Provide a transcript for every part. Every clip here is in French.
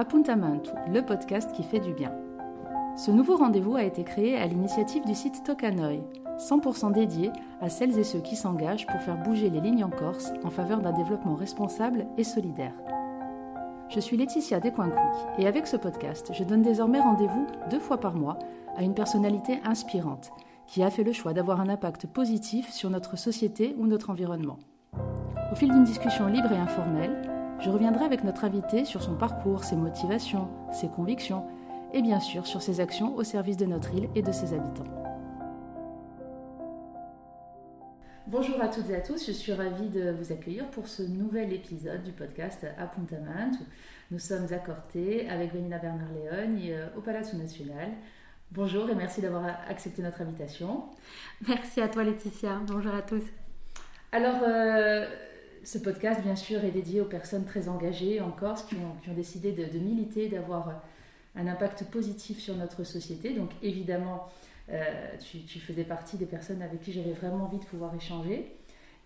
Appuntamento, le podcast qui fait du bien. Ce nouveau rendez-vous a été créé à l'initiative du site Tokanoi, 100% dédié à celles et ceux qui s'engagent pour faire bouger les lignes en Corse en faveur d'un développement responsable et solidaire. Je suis Laetitia Descoinquic et avec ce podcast, je donne désormais rendez-vous deux fois par mois à une personnalité inspirante qui a fait le choix d'avoir un impact positif sur notre société ou notre environnement. Au fil d'une discussion libre et informelle, je reviendrai avec notre invité sur son parcours, ses motivations, ses convictions et bien sûr sur ses actions au service de notre île et de ses habitants. Bonjour à toutes et à tous, je suis ravie de vous accueillir pour ce nouvel épisode du podcast Appuntamento. Nous sommes à Corté avec Benina Bernard-Léon euh, au Palazzo National. Bonjour et merci d'avoir accepté notre invitation. Merci à toi Laetitia, bonjour à tous. Alors, euh, ce podcast, bien sûr, est dédié aux personnes très engagées en Corse qui ont, décidé de, militer, d'avoir un impact positif sur notre société. Donc, évidemment, euh, tu, faisais partie des personnes avec qui j'avais vraiment envie de pouvoir échanger.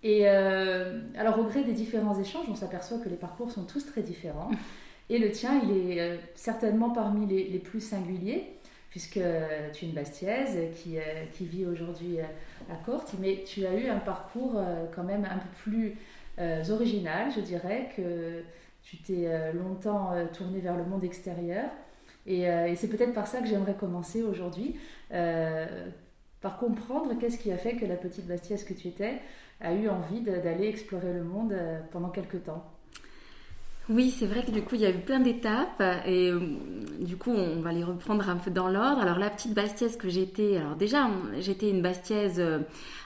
Et euh, alors, au gré des différents échanges, on s'aperçoit que les parcours sont tous très différents. Et le tien, il est euh, certainement parmi les, plus singuliers, puisque tu es une Bastiaise qui, qui vit aujourd'hui à Corte, mais tu as eu un parcours quand même un peu plus euh, originales, je dirais, que tu t'es euh, longtemps euh, tourné vers le monde extérieur. Et, c'est peut-être par ça que j'aimerais commencer aujourd'hui, par comprendre qu'est-ce qui a fait que la petite Bastiaise que tu étais a eu envie d'aller explorer le monde pendant quelques temps. Oui, c'est vrai que du coup, il y a eu plein d'étapes et du coup, on va les reprendre un peu dans l'ordre. Alors, la petite Bastiaise que j'étais, alors déjà, j'étais une Bastiaise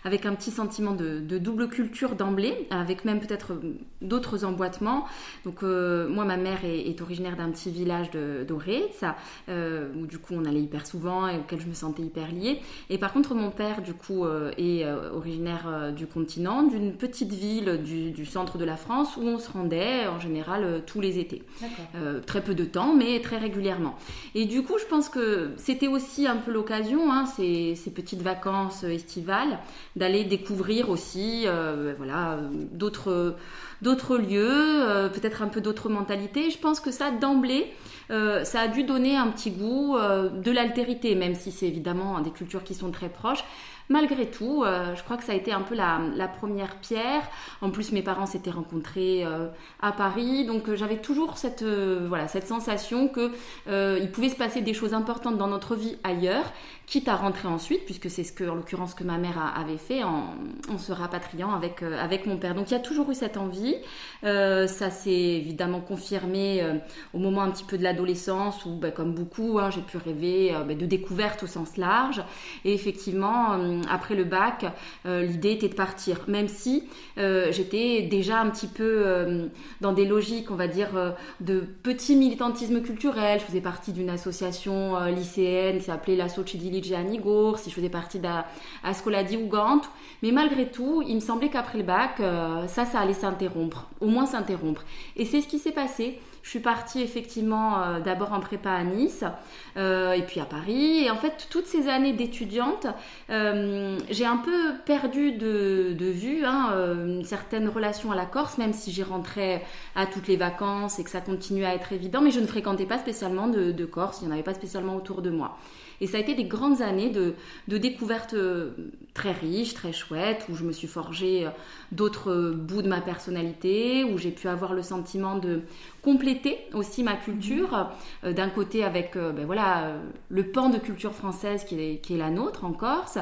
avec un petit sentiment de, double culture d'emblée, avec même peut-être euh, d'autres emboîtements. Donc euh, moi, ma mère est, originaire d'un petit village de euh, où du coup on allait hyper souvent et auquel je me sentais hyper liée. Et par contre, mon père, du coup, est originaire du continent, d'une petite ville du, centre de la France où on se rendait en général tous les étés. très peu de temps, mais très régulièrement. Et du coup, je pense que c'était aussi un peu l'occasion, hein, ces, petites vacances estivales, d'aller découvrir aussi euh, voilà, d'autres, d'autres lieux, euh, peut-être un peu d'autres mentalités. Je pense que ça, d'emblée, euh, ça a dû donner un petit goût de l'altérité, même si c'est évidemment des cultures qui sont très proches malgré tout, euh, je crois que ça a été un peu la, première pierre. En plus, mes parents s'étaient rencontrés euh, à Paris, donc euh, j'avais toujours cette, voilà, cette sensation que il pouvait se passer des choses importantes dans notre vie ailleurs, quitte à rentrer ensuite, puisque c'est ce que, en l'occurrence, que ma mère avait fait en, se rapatriant avec, avec mon père. Donc il y a toujours eu cette envie. ça s'est évidemment confirmé au moment un petit peu de l'adolescence, où, bah, comme beaucoup, hein, j'ai pu rêver bah, de découverte au sens large. Et effectivement, euh, après le bac, euh, l'idée était de partir, même si euh, j'étais déjà un petit peu dans des logiques, on va dire, de petit militantisme culturel. Je faisais partie d'une association lycéenne qui s'appelait la Sociedili Gianni si je faisais partie d'Ascola di Uganto. Mais malgré tout, il me semblait qu'après le bac, ça, ça allait s'interrompre, au moins s'interrompre. Et c'est ce qui s'est passé. Je suis partie effectivement euh, d'abord en prépa à Nice euh, et puis à Paris. Et en fait, toutes ces années d'étudiante, euh, j'ai un peu perdu de, vue hein, une certaine relation à la Corse, même si j'y rentrais à toutes les vacances et que ça continuait à être évident. Mais je ne fréquentais pas spécialement de Corse, il n'y en avait pas spécialement autour de moi. Et ça a été des grandes années de, de découvertes euh, très riches, très chouettes, où je me suis forgé euh, d'autres bouts de ma personnalité, où j'ai pu avoir le sentiment de compléter aussi ma culture, euh, d'un côté avec ben voilà, le pan de culture française qui est, qui est, la nôtre en Corse,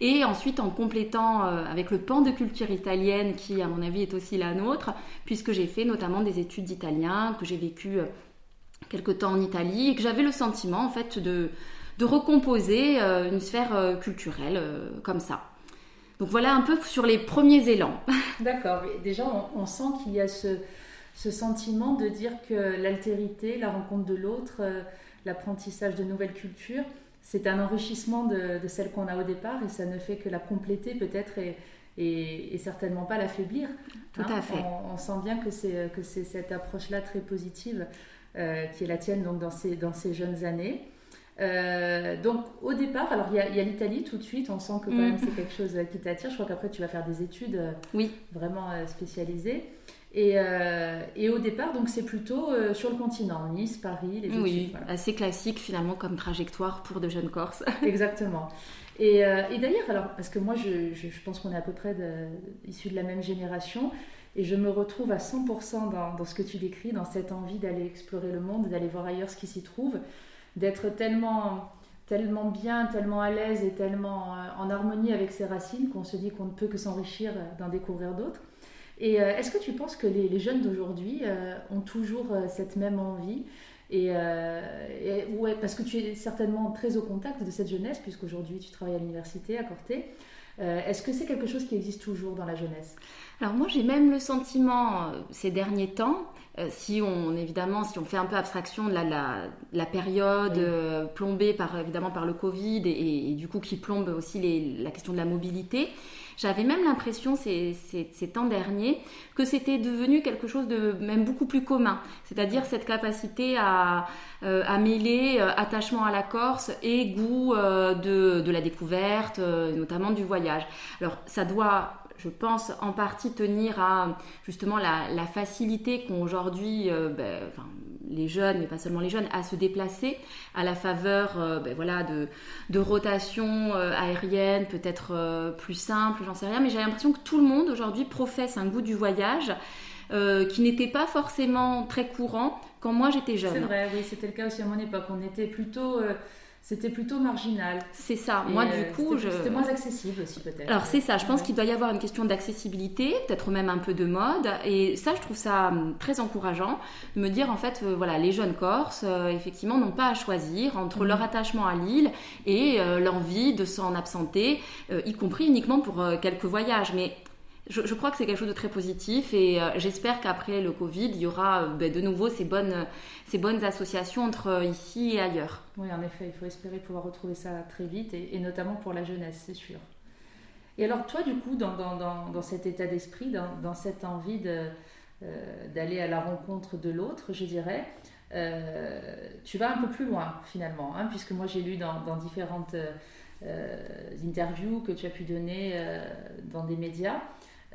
et ensuite en complétant avec le pan de culture italienne qui, à mon avis, est aussi la nôtre, puisque j'ai fait notamment des études d'italien, que j'ai vécu quelque temps en Italie, et que j'avais le sentiment en fait de de recomposer euh, une sphère euh, culturelle euh, comme ça. Donc voilà un peu sur les premiers élans. D'accord, déjà on, sent qu'il y a ce, sentiment de dire que l'altérité, la rencontre de l'autre, l'apprentissage de nouvelles cultures, c'est un enrichissement de, celle qu'on a au départ et ça ne fait que la compléter peut-être et, certainement pas l'affaiblir. Tout à hein. fait. On, sent bien que c'est, cette approche-là très positive qui est la tienne donc dans ces, dans ces jeunes années. Euh, donc au départ, alors il y a, l'Italie tout de suite, on sent que quand même mm. c'est quelque chose qui t'attire. Je crois qu'après tu vas faire des études euh, oui. vraiment euh, spécialisées. Et, et, au départ, donc c'est plutôt sur le continent, Nice, Paris, les Oui, assez classique finalement comme trajectoire pour de jeunes Corses. Exactement. Et, et d'ailleurs, alors, parce que moi je, je, pense qu'on est à peu près issus de la même génération, et je me retrouve à 100% dans, dans, ce que tu décris, dans cette envie d'aller explorer le monde, d'aller voir ailleurs ce qui s'y trouve, d'être tellement tellement bien, tellement à l'aise et tellement euh, en harmonie avec ses racines qu'on se dit qu'on ne peut que s'enrichir euh, d'en découvrir d'autres. Et euh, est-ce que tu penses que les, jeunes d'aujourd'hui ont toujours cette même envie? Et, ouais, parce que tu es certainement très au contact de cette jeunesse, puisqu'aujourd'hui tu travailles à l'université à Corté. Est-ce que c'est quelque chose qui existe toujours dans la jeunesse? Alors moi j'ai même le sentiment ces derniers temps euh, si on évidemment si on fait un peu abstraction de la, la, période euh, plombée par évidemment par le Covid et, du coup qui plombe aussi les, la question de la mobilité, j'avais même l'impression ces, ces, temps derniers que c'était devenu quelque chose de même beaucoup plus commun, c'est-à-dire cette capacité à, euh, à mêler attachement à la Corse et goût de, de, la découverte, notamment du voyage. Alors ça doit je pense, en partie tenir à justement la, facilité qu'ont aujourd'hui euh, ben, les jeunes, mais pas seulement les jeunes, à se déplacer à la faveur euh, ben, voilà, de, de rotation euh, aérienne, peut-être plus simple, j'en sais rien, mais j'ai l'impression que tout le monde aujourd'hui professe un goût du voyage. qui n'était pas forcément très courant quand moi j'étais jeune. C'est vrai, oui, c'était le cas aussi à mon époque. On était plutôt c'était plutôt marginal. C'est ça. Moi, du euh, coup, je... c'était moins accessible aussi peut-être. Alors c'est ça. Je pense qu'il doit y avoir une question d'accessibilité, peut-être même un peu de mode. Et ça, je trouve ça hum, très encourageant de me dire en fait, euh, voilà, les jeunes Corses, euh, effectivement, n'ont pas à choisir entre leur mhm. attachement à l'île et l'envie de s'en absenter, y compris uniquement pour quelques voyages. Mais je, crois que c'est quelque chose de très positif et euh, j'espère qu'après le Covid, il y aura euh, ben, de nouveau ces bonnes, ces bonnes associations entre euh, ici et ailleurs. Oui, en effet, il faut espérer pouvoir retrouver ça très vite et, notamment pour la jeunesse, c'est sûr. Et alors toi, du coup, dans, dans, dans, cet état d'esprit, dans, cette envie d'aller à la rencontre de l'autre, je dirais, tu vas un peu plus loin finalement, hein, puisque moi j'ai lu dans, différentes interviews que tu as pu donner dans des médias.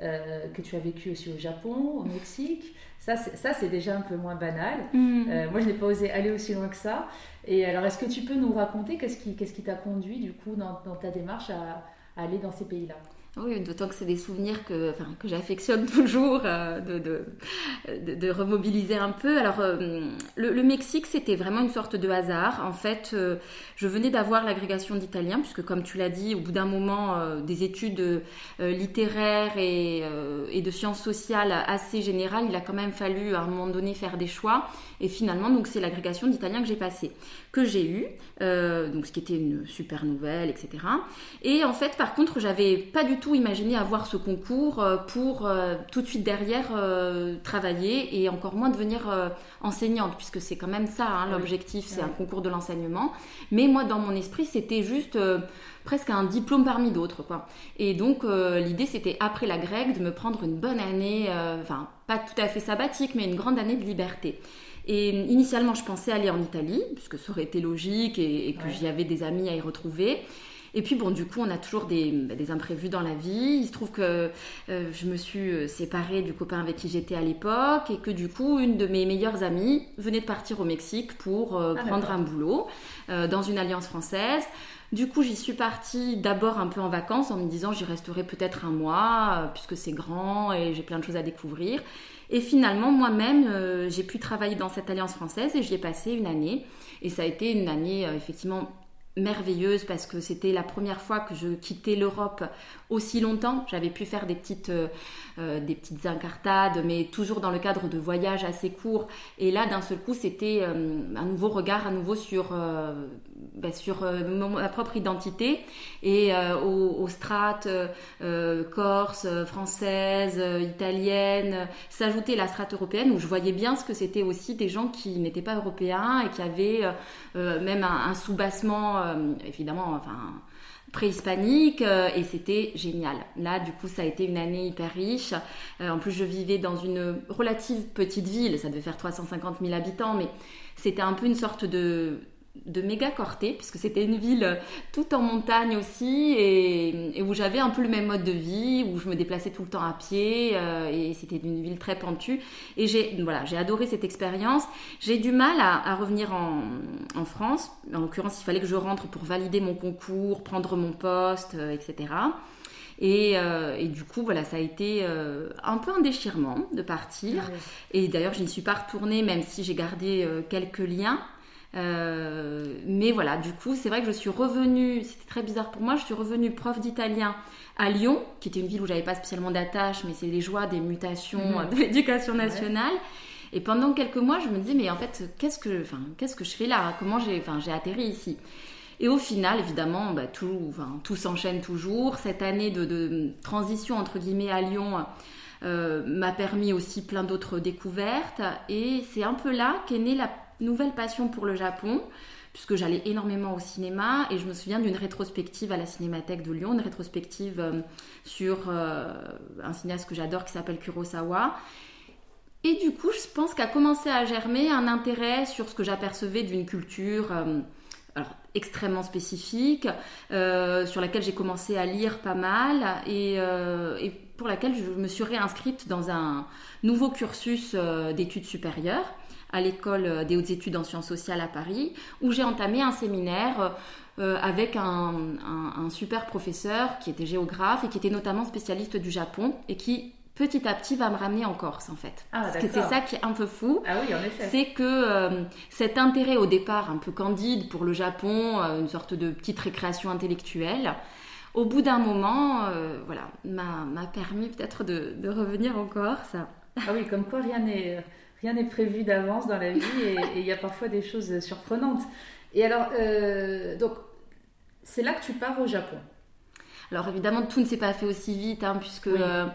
Euh, que tu as vécu aussi au Japon, au Mexique. Ça, c'est déjà un peu moins banal. Mm. Euh, moi, je n'ai pas osé aller aussi loin que ça. Et alors, est-ce que tu peux nous raconter qu'est-ce qui t'a conduit, du coup, dans, ta démarche à aller dans ces pays-là? Oui, d'autant que c'est des souvenirs que, que j'affectionne toujours, euh, de, de, de, remobiliser un peu. Alors, euh, le, Mexique, c'était vraiment une sorte de hasard. En fait, euh, je venais d'avoir l'agrégation d'italien, puisque comme tu l'as dit, au bout d'un moment, des études littéraires et, et, de sciences sociales assez générales, il a quand même fallu à un moment donné faire des choix. Et finalement, donc c'est l'agrégation d'italien que j'ai passée, que j'ai eue, donc ce qui était une super nouvelle, etc. Et en fait, par contre, j'avais pas du tout imaginé avoir ce concours euh, pour euh, tout de suite derrière euh, travailler et encore moins devenir enseignante, puisque c'est quand même ça hein, l'objectif, c'est un concours de l'enseignement. Mais moi, dans mon esprit, c'était juste presque un diplôme parmi d'autres. quoi. Et donc, l'idée, c'était après la grecque de me prendre une bonne année, enfin, pas tout à fait sabbatique, mais une grande année de liberté. Et initialement, je pensais aller en Italie, puisque ça aurait été logique et, que j'y avais des amis à y retrouver. Et puis bon, du coup, on a toujours des, bah, des imprévus dans la vie. Il se trouve que euh, je me suis euh, séparée du copain avec qui j'étais à l'époque et que du coup, une de mes meilleures amies venait de partir au Mexique pour euh, ah, prendre un boulot dans une alliance française. Du coup, j'y suis partie d'abord un peu en vacances en me disant j'y resterai peut-être un mois puisque c'est grand et j'ai plein de choses à découvrir. Et finalement, moi-même, j'ai pu travailler dans cette alliance française et j'y ai passé une année. Et ça a été une année effectivement merveilleuse parce que c'était la première fois que je quittais l'Europe aussi longtemps. J'avais pu faire des petites, euh, euh, des petites incartades, mais toujours dans le cadre de voyages assez courts. Et là, d'un seul coup, c'était euh, un nouveau regard à nouveau sur, bah, sur ma propre identité et aux, strates corse, française, italienne, s'ajouter la strate européenne où je voyais bien ce que c'était aussi des gens qui n'étaient pas européens et qui avaient même un, un sous-bassement, évidemment, enfin préhispanique euh, et c'était génial. Là, du coup, ça a été une année hyper riche. Euh, en plus, je vivais dans une relative petite ville, ça devait faire 350 000 habitants, mais c'était un peu une sorte de de méga corté, puisque c'était une ville tout en montagne aussi, et, où j'avais un peu le même mode de vie, où je me déplaçais tout le temps à pied, euh, et c'était une ville très pentue. Et j'ai voilà, j'ai adoré cette expérience. J'ai du mal à, revenir en, France. En l'occurrence, il fallait que je rentre pour valider mon concours, prendre mon poste, euh, etc. Euh, et, du coup, voilà, ça a été un peu un déchirement de partir. Et d'ailleurs, je n'y suis pas retournée, même si j'ai gardé quelques liens. Euh, mais voilà, du coup, c'est vrai que je suis revenue, c'était très bizarre pour moi, je suis revenue prof d'italien à Lyon, qui était une ville où j'avais pas spécialement d'attache, mais c'est les joies des mutations mhm. de l'éducation nationale. Et pendant quelques mois, je me disais, mais en fait, qu'est-ce que, enfin, qu'est-ce que je fais là? Comment j'ai, enfin, j'ai atterri ici? Et au final, évidemment, bah, tout, enfin, tout s'enchaîne toujours. Cette année de, transition entre guillemets à Lyon euh, m'a permis aussi plein d'autres découvertes. Et c'est un peu là qu'est née la nouvelle passion pour le Japon, puisque j'allais énormément au cinéma et je me souviens d'une rétrospective à la Cinémathèque de Lyon, une rétrospective euh, sur euh, un cinéaste que j'adore qui s'appelle Kurosawa. Et du coup, je pense qu'a commencé à germer un intérêt sur ce que j'apercevais d'une culture euh, extrêmement spécifique, sur laquelle j'ai commencé à lire pas mal et, et, pour laquelle je me suis réinscrite dans un nouveau cursus d'études supérieures à l'école des hautes études en sciences sociales à Paris, où j'ai entamé un séminaire euh, avec un, super professeur qui était géographe et qui était notamment spécialiste du Japon et qui petit à petit va me ramener en Corse en fait. Ah, Parce que c'est ça qui est un peu fou. Ah oui, en effet. C'est que euh, cet intérêt au départ un peu candide pour le Japon, euh, une sorte de petite récréation intellectuelle, au bout d'un moment, voilà, m'a permis peut-être de, de, revenir en Corse. Ah oui, comme quoi rien n'est rien n'est prévu d'avance dans la vie et il y a parfois des choses surprenantes. Et alors, euh, donc, c'est là que tu pars au Japon. Alors évidemment, tout ne s'est pas fait aussi vite, hein, puisque euh,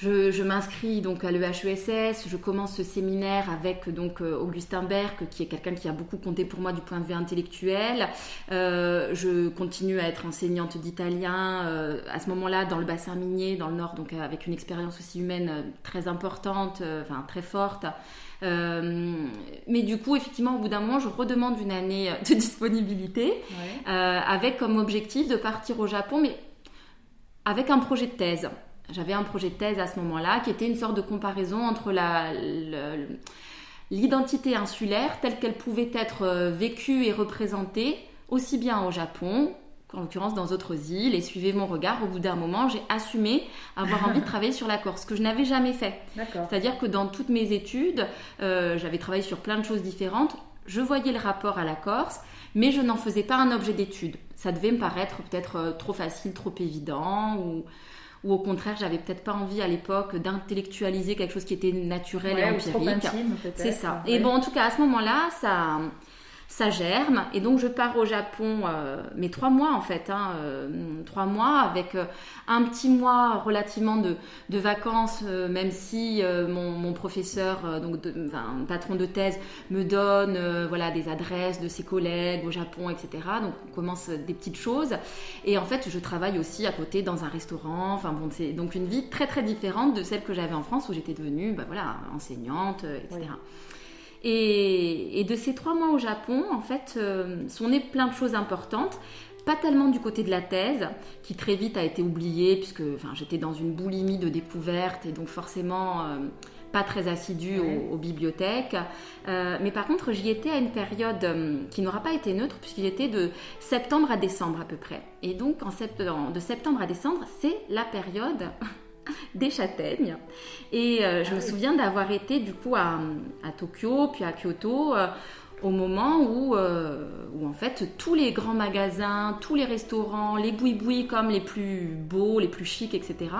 je, m'inscris donc à l'EHESS, je commence ce séminaire avec donc euh, Augustin Berck, qui est quelqu'un qui a beaucoup compté pour moi du point de vue intellectuel. Euh, je continue à être enseignante d'italien euh, à ce moment-là dans le bassin minier, dans le nord, donc avec une expérience aussi humaine très importante, enfin très forte. mais du coup, effectivement, au bout d'un moment, je redemande une année de disponibilité avec comme objectif de partir au Japon, mais avec un projet de thèse j'avais un projet de thèse à ce moment-là qui était une sorte de comparaison entre l'identité insulaire telle qu'elle pouvait être euh, vécue et représentée aussi bien au Japon qu'en l'occurrence dans d'autres îles et suivez mon regard, au bout d'un moment, j'ai assumé avoir envie de travailler sur la Corse, ce que je n'avais jamais fait. C'est-à-dire que dans toutes mes études, euh, j'avais travaillé sur plein de choses différentes, je voyais le rapport à la Corse, mais je n'en faisais pas un objet d'étude. Ça devait me paraître peut-être euh, trop facile, trop évident, ou ou au contraire, j'avais peut-être pas envie à l'époque d'intellectualiser quelque chose qui était naturel et empirique. C'est ça. Et bon, en tout cas, à ce moment-là, ça, ça germe. Et donc je pars au Japon euh, mais trois mois en fait hein, euh, trois mois avec euh, un petit mois relativement de, de vacances même si mon, mon, professeur donc de, enfin, patron de thèse me donne voilà des adresses de ses collègues au Japon etc donc on commence des petites choses. Et en fait je travaille aussi à côté dans un restaurant. Enfin bon c'est donc une vie très très différente de celle que j'avais en France où j'étais devenue bah, voilà enseignante etc et, de ces trois mois au Japon, en fait, euh, sont nées plein de choses importantes. Pas tellement du côté de la thèse, qui très vite a été oubliée, puisque enfin, j'étais dans une boulimie de découverte et donc forcément euh, pas très assidue aux, bibliothèques. Euh, mais par contre, j'y étais à une période qui n'aura pas été neutre, puisqu'il était de septembre à décembre à peu près. Et donc, en de septembre à décembre, c'est la période des châtaignes. Et euh, je me souviens d'avoir été du coup à, Tokyo, puis à Kyoto, euh, au moment où, euh, où en fait tous les grands magasins, tous les restaurants, les boui-boui comme les plus beaux, les plus chics, etc.,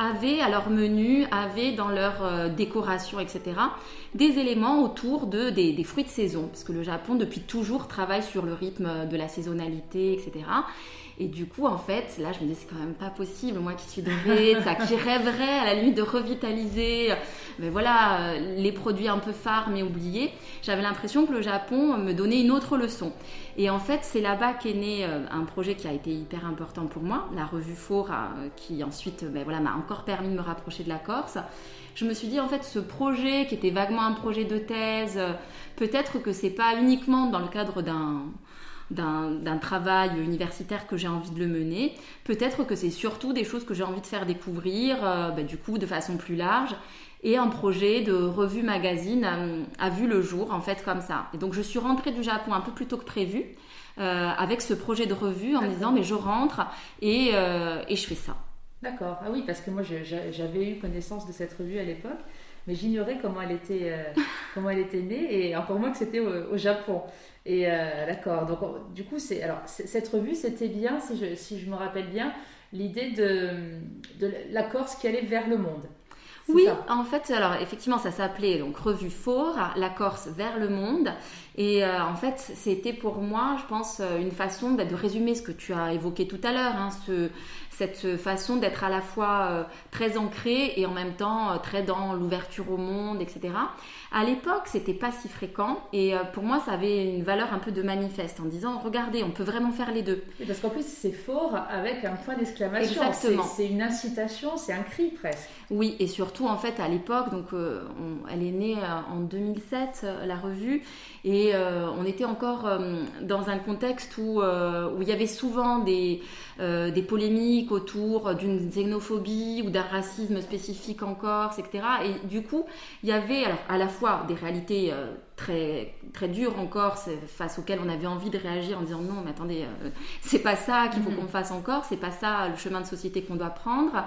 avaient à leur menu, avaient dans leur décoration, etc., des éléments autour de, des, des, fruits de saison, parce que le Japon depuis toujours travaille sur le rythme de la saisonnalité, etc. Et du coup, en fait, là, je me dis, c'est quand même pas possible, moi qui suis dorée, ça, qui rêverait à la limite de revitaliser, mais voilà, les produits un peu phares mais oubliés. J'avais l'impression que le Japon me donnait une autre leçon. Et en fait, c'est là-bas qu'est né euh, un projet qui a été hyper important pour moi, la revue Fora, euh, qui ensuite ben, voilà, m'a encore permis de me rapprocher de la Corse. Je me suis dit, en fait, ce projet qui était vaguement un projet de thèse, euh, peut-être que c'est pas uniquement dans le cadre d'un d'un travail universitaire que j'ai envie de le mener. Peut-être que c'est surtout des choses que j'ai envie de faire découvrir, ben, du coup, de façon plus large. Et un projet de revue magazine a, vu le jour, en fait, comme ça. Et donc, je suis rentrée du Japon un peu plus tôt que prévu, euh, avec ce projet de revue, en me disant, mais je rentre et, euh, et je fais ça. D'accord. Ah oui, parce que moi, j'avais eu connaissance de cette revue à l'époque, mais j'ignorais comment elle était, euh, comment elle était née, et encore moins que c'était au, Japon. Et d'accord. Donc, du coup, c'est alors cette revue, c'était bien, si je, si je me rappelle bien, l'idée de, de la Corse qui allait vers le monde. Oui, en fait, alors effectivement, ça s'appelait donc Revue Fort, la Corse vers le monde. Et euh, en fait, c'était pour moi, je pense, euh, une façon bah, de résumer ce que tu as évoqué tout à l'heure, hein, ce, cette façon d'être à la fois euh, très ancré et en même temps euh, très dans l'ouverture au monde, etc. À l'époque, c'était pas si fréquent et euh, pour moi, ça avait une valeur un peu de manifeste en disant regardez, on peut vraiment faire les deux. parce qu'en plus, c'est fort avec un point d'exclamation. Exactement. C'est une incitation, c'est un cri presque. Oui, et surtout en fait à l'époque, donc elle est née en 2007, la revue, et on était encore dans un contexte où, où il y avait souvent des, des polémiques autour d'une xénophobie ou d'un racisme spécifique en Corse, etc. Et du coup, il y avait alors, à la fois des réalités euh, très, très dures en Corse face auxquelles on avait envie de réagir en disant non, mais attendez, euh, c'est pas ça qu'il faut mm-hmm. qu'on fasse en Corse, c'est pas ça le chemin de société qu'on doit prendre.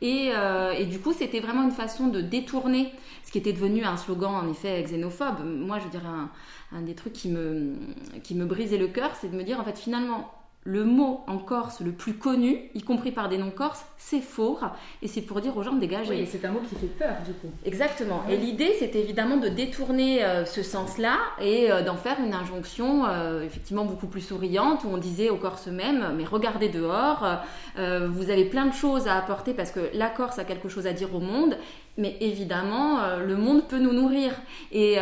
Et, euh, et, du coup, c'était vraiment une façon de détourner ce qui était devenu un slogan, en effet, xénophobe. Moi, je dirais, un, un des trucs qui me, qui me brisait le cœur, c'est de me dire, en fait, finalement, le mot en Corse le plus connu, y compris par des non-corses, c'est four. Et c'est pour dire aux gens de dégager. Oui, c'est un mot qui fait peur, du coup. Exactement. Et l'idée, c'est évidemment de détourner euh, ce sens-là et euh, d'en faire une injonction euh, effectivement beaucoup plus souriante, où on disait aux Corses même, mais regardez dehors, vous avez plein de choses à apporter parce que la Corse a quelque chose à dire au monde. Mais évidemment, le monde peut nous nourrir. et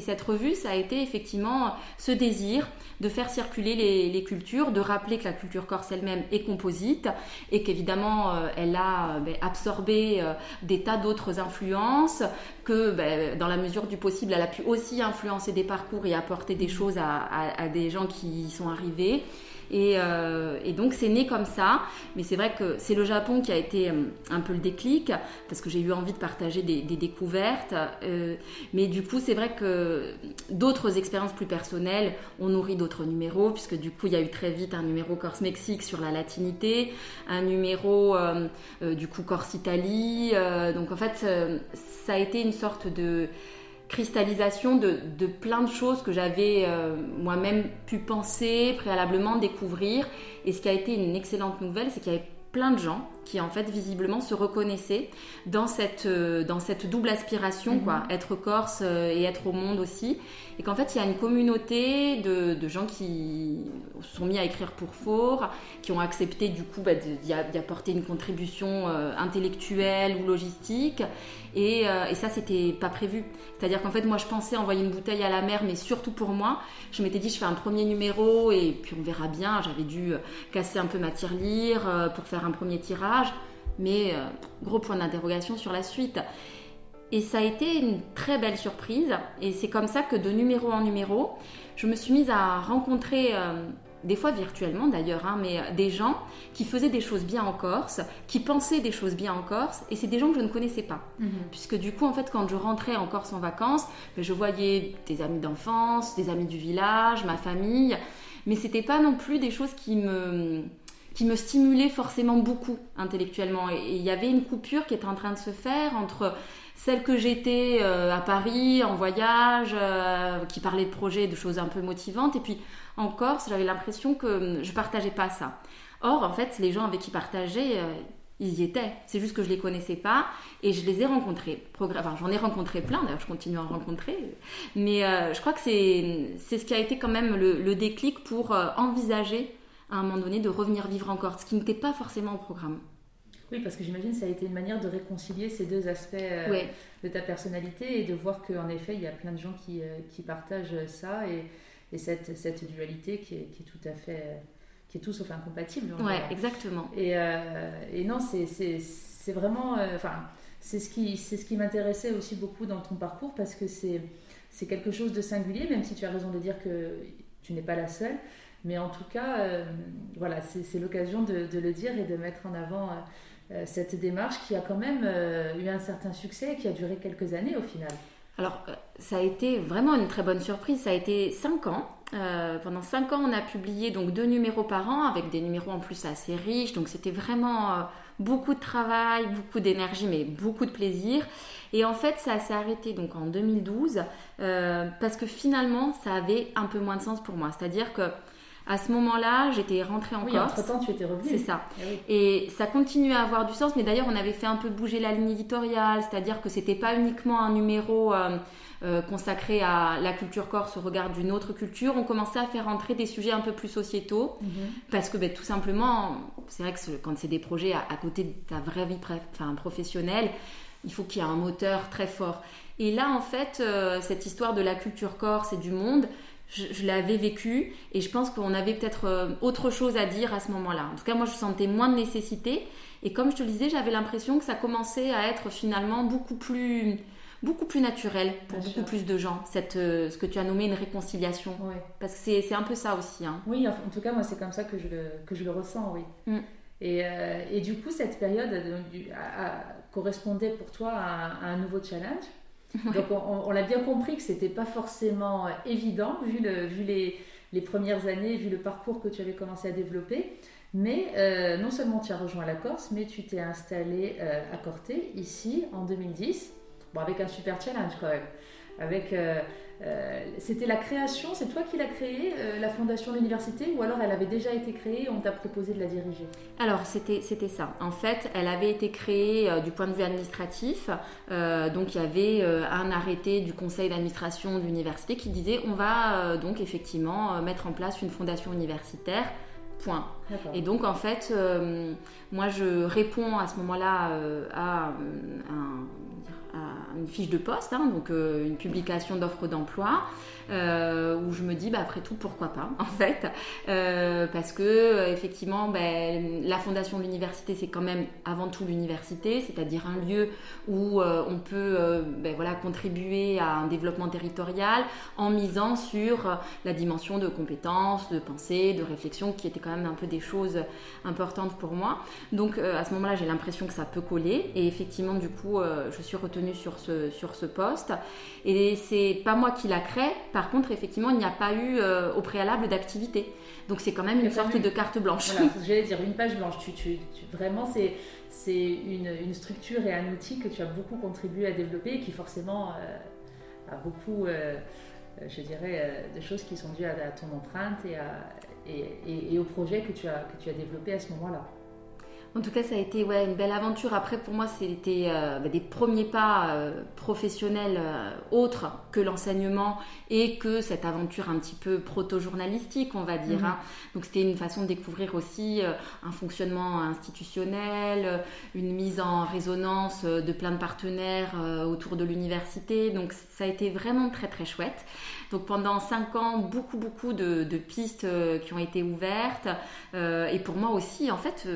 cette revue, ça a été effectivement ce désir de faire circuler les, cultures, de rappeler que la culture corse elle-même est composite et qu'évidemment euh, elle a euh, ben, absorbé euh, des tas d'autres influences, que ben, dans la mesure du possible elle a pu aussi influencer des parcours et apporter des choses à des gens qui y sont arrivés. Euh, et, donc c'est né comme ça, mais c'est vrai que c'est le Japon qui a été euh, un peu le déclic, parce que j'ai eu envie de partager des, découvertes. Euh, mais du coup, c'est vrai que d'autres expériences plus personnelles ont nourri d'autres numéros, puisque du coup, il y a eu très vite un numéro Corse-Mexique sur la latinité, un numéro du coup Corse-Italie. donc en fait, ça a été une sorte de cristallisation de, plein de choses que j'avais euh, moi-même pu penser, préalablement découvrir. Et ce qui a été une excellente nouvelle, c'est qu'il y avait plein de gens qui en fait visiblement se reconnaissaient dans cette, euh, dans cette double aspiration, quoi, mhm. être corse euh, et être au monde aussi. Et qu'en fait il y a une communauté de, de gens qui se sont mis à écrire pour fort, qui ont accepté du coup bah, d'y apporter une contribution intellectuelle ou logistique euh, et, ça, c'était pas prévu. C'est-à-dire qu'en fait, moi, je pensais envoyer une bouteille à la mer, mais surtout pour moi. Je m'étais dit, je fais un premier numéro et puis on verra bien. J'avais dû euh, casser un peu ma tirelire euh, pour faire un premier tirage. Mais gros point d'interrogation sur la suite. Et ça a été une très belle surprise. Et c'est comme ça que de numéro en numéro, je me suis mise à rencontrer des fois virtuellement d'ailleurs, hein, mais euh, des gens qui faisaient des choses bien en Corse, qui pensaient des choses bien en Corse, et c'est des gens que je ne connaissais pas. Mhm. Puisque du coup, en fait, quand je rentrais en Corse en vacances, ben, je voyais des amis d'enfance, des amis du village, ma famille, mais c'était pas non plus des choses qui me qui me stimulaient forcément beaucoup intellectuellement. Et il y avait une coupure qui était en train de se faire entre celle que j'étais euh, à Paris en voyage, euh, qui parlait de projets, de choses un peu motivantes, et puis en Corse, j'avais l'impression que hum, je partageais pas ça. Or, en fait, les gens avec qui partageais, euh, ils y étaient. C'est juste que je les connaissais pas et je les ai rencontrés. Enfin, j'en ai rencontré plein, d'ailleurs, je continue à en rencontrer. Mais je crois que c'est ce qui a été quand même le, déclic pour envisager à un moment donné de revenir vivre en Corse, ce qui n'était pas forcément au programme. Oui, parce que j'imagine que ça a été une manière de réconcilier ces deux aspects euh, de ta personnalité et de voir qu'en effet, il y a plein de gens qui, euh, qui partagent ça et, et cette, cette, dualité qui est, qui est, tout à fait, euh, qui est tout sauf incompatible. Oui, exactement. Et, et non, c'est vraiment, enfin, c'est ce qui, ce qui m'intéressait aussi beaucoup dans ton parcours parce que c'est quelque chose de singulier, même si tu as raison de dire que tu n'es pas la seule. Mais en tout cas, voilà, c'est l'occasion de, le dire et de mettre en avant euh, cette démarche qui a quand même euh, eu un certain succès et qui a duré quelques années au final. Alors, euh, ça a été vraiment une très bonne surprise. Ça a été cinq ans. pendant cinq ans, on a publié donc deux numéros par an avec des numéros en plus assez riches. Donc, c'était vraiment beaucoup de travail, beaucoup d'énergie, mais beaucoup de plaisir. Et en fait, ça s'est arrêté donc en 2012 parce que finalement, ça avait un peu moins de sens pour moi. C'est-à-dire que à ce moment-là, j'étais rentrée en oui, Corse. Entre-temps, tu étais revenue. C'est ça. Eh et, ça continuait à avoir du sens, mais d'ailleurs, on avait fait un peu bouger la ligne éditoriale, c'est-à-dire que c'était pas uniquement un numéro euh, euh, consacré à la culture corse au regard d'une autre culture. On commençait à faire entrer des sujets un peu plus sociétaux, mhm. parce que ben, tout simplement, c'est vrai que quand c'est des projets à, côté de ta vraie vie enfin, professionnelle, il faut qu'il y ait un moteur très fort. Et là, en fait, euh, cette histoire de la culture corse et du monde, je, l'avais vécu et je pense qu'on avait peut-être euh, autre chose à dire à ce moment-là. En tout cas, moi, je sentais moins de nécessité et comme je te le disais, j'avais l'impression que ça commençait à être finalement beaucoup plus beaucoup plus naturel pour beaucoup plus de gens, cette, euh, ce que tu as nommé une réconciliation. Parce que c'est un peu ça aussi. Hein. Oui, en tout cas, moi, c'est comme ça que je le, que je le ressens, oui. Mm. Et, euh, et, du coup, cette période correspondait pour toi à un nouveau challenge? Donc on, l'a bien compris que c'était pas forcément euh, évident vu, le, vu les, premières années, vu le parcours que tu avais commencé à développer. Mais euh, non seulement tu as rejoint la Corse, mais tu t'es installé euh, à Corté, ici, en 2010, bon, avec un super challenge quand même. Avec c'était la création, c'est toi qui l'as créée, euh, la fondation de l'université, ou alors elle avait déjà été créée on t'a proposé de la diriger Alors c'était, c'était ça. En fait, elle avait été créée euh, du point de vue administratif. donc il y avait un arrêté du conseil d'administration de l'université qui disait on va donc effectivement mettre en place une fondation universitaire. Point. Et donc en fait, moi je réponds à ce moment-là à un une fiche de poste, hein, donc euh, une publication d'offres d'emploi, euh, où je me dis, bah, après tout, pourquoi pas, en fait, euh, parce que effectivement, ben, la fondation de l'université, c'est quand même avant tout l'université, c'est-à-dire un lieu où on peut ben, voilà, contribuer à un développement territorial en misant sur la dimension de compétences, de pensée, de réflexion, qui étaient quand même un peu des choses importantes pour moi. Donc à ce moment-là, j'ai l'impression que ça peut coller, et effectivement, du coup, je suis retenue sur ce, sur ce poste. Et c'est pas moi qui l'a créé. Par contre, effectivement, il n'y a pas eu euh, au préalable d'activité. Donc c'est quand même une sorte de carte blanche. Voilà, j'allais dire une page blanche. Tu, tu, vraiment, c'est c'est une, une, structure et un outil que tu as beaucoup contribué à développer et qui forcément euh, a beaucoup, euh, je dirais, de choses qui sont dues à, ton empreinte et, à, et, et, au projet que tu as, que tu as développé à ce moment-là. En tout cas, ça a été ouais, une belle aventure. Après, pour moi, c'était euh, bah, des premiers pas euh, professionnels euh, autres que l'enseignement et que cette aventure un petit peu proto-journalistique, on va dire. Mhm. Hein. Donc, c'était une façon de découvrir aussi un fonctionnement institutionnel, une mise en résonance de plein de partenaires autour de l'université. Donc, ça a été vraiment très, très chouette. Donc pendant cinq ans, beaucoup, beaucoup de, de pistes qui ont été ouvertes. et pour moi aussi, en fait,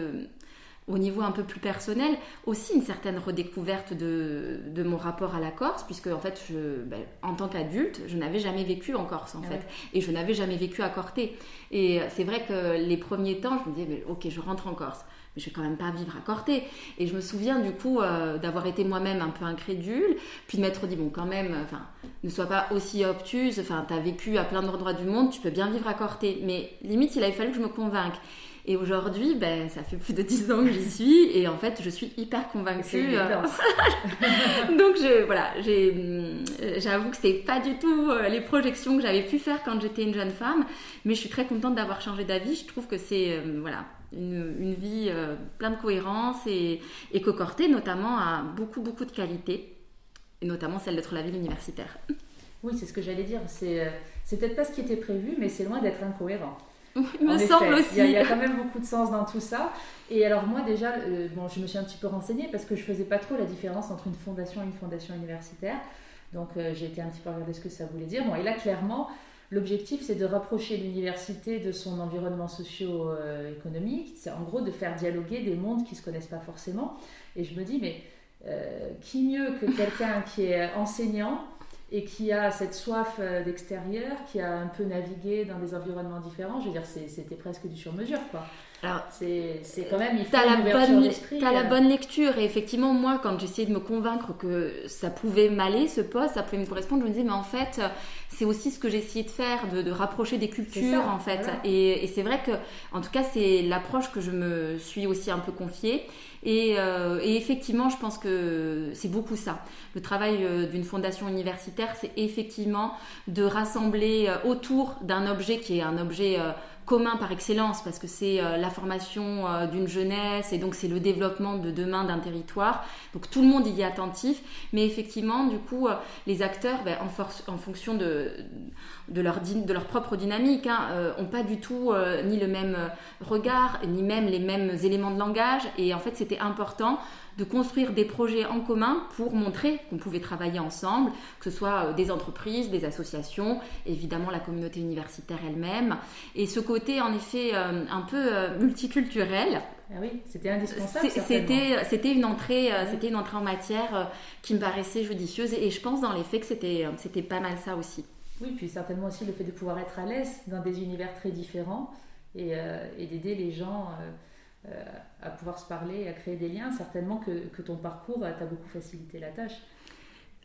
au niveau un peu plus personnel, aussi une certaine redécouverte de, de mon rapport à la Corse, puisque en fait, je, ben, en tant qu'adulte, je n'avais jamais vécu en Corse en ah fait, et je n'avais jamais vécu à Corté. Et c'est vrai que les premiers temps, je me disais, mais, ok, je rentre en Corse, mais je vais quand même pas vivre à Corté. Et je me souviens du coup euh, d'avoir été moi-même un peu incrédule, puis de m'être dit, bon, quand même, enfin, ne sois pas aussi obtuse, enfin, tu as vécu à plein d'endroits du monde, tu peux bien vivre à Corté. Mais limite, il avait fallu que je me convainque. Et aujourd'hui, ben, ça fait plus de 10 ans que j'y suis et en fait, je suis hyper convaincue. Euh, Donc, je, voilà, euh, j'avoue que c'était pas du tout euh, les projections que j'avais pu faire quand j'étais une jeune femme, mais je suis très contente d'avoir changé d'avis. Je trouve que c'est voilà, une, une vie pleine de cohérence et, et que Corté, notamment, a beaucoup, beaucoup de qualités, et notamment celle d'être la ville universitaire. Oui, c'est ce que j'allais dire. C'est peut-être pas ce qui était prévu, mais c'est loin d'être incohérent. Il me semble aussi. Il y, a, quand même beaucoup de sens dans tout ça. Et alors moi déjà, bon, je me suis un petit peu renseignée parce que je faisais pas trop la différence entre une fondation et une fondation universitaire. Donc j'ai été un petit peu regarder ce que ça voulait dire. Bon, et là clairement, L'objectif, c'est de rapprocher l'université de son environnement socio-économique. C'est en gros de faire dialoguer des mondes qui ne se connaissent pas forcément. Et je me dis, mais euh, qui mieux que quelqu'un qui est enseignant et qui a cette soif euh, d'extérieur, qui a un peu navigué dans des environnements différents, je veux dire, c'était presque du sur-mesure, quoi. Alors, c'est quand même, il faut as une la bonne, as la euh. bonne lecture. Et effectivement, moi, quand j'essayais de me convaincre que ça pouvait m'aller, ce poste, ça pouvait me correspondre, je me disais, mais en fait, c'est aussi ce que j'ai essayé de faire, de, rapprocher des cultures, en fait. Et, et c'est vrai que, en tout cas, c'est l'approche que je me suis aussi un peu confiée. Euh, et, effectivement, je pense que c'est beaucoup ça. Le travail euh, d'une fondation universitaire, c'est effectivement de rassembler euh, autour d'un objet qui est un objet commun par excellence parce que c'est la formation d'une jeunesse et donc c'est le développement de demain d'un territoire. Donc tout le monde y est attentif, mais effectivement, du coup, les acteurs, ben, en, fonction de, leur, propre dynamique, hein, ont pas du tout ni le même regard, ni même les mêmes éléments de langage. Et en fait, c'est important de construire des projets en commun pour montrer qu'on pouvait travailler ensemble, que ce soit euh, des entreprises, des associations, évidemment la communauté universitaire elle-même. Et ce côté, en effet, euh, un peu euh, multiculturel, ah oui, c'était indispensable. C'était, c'était une entrée, c'était une entrée en matière qui me paraissait judicieuse et, je pense dans les faits que c'était, c'était pas mal ça aussi. Oui, puis certainement aussi le fait de pouvoir être à l'aise dans des univers très différents et, et d'aider les gens euh, à pouvoir se parler, à créer des liens. Certainement que, ton parcours t'a beaucoup facilité la tâche.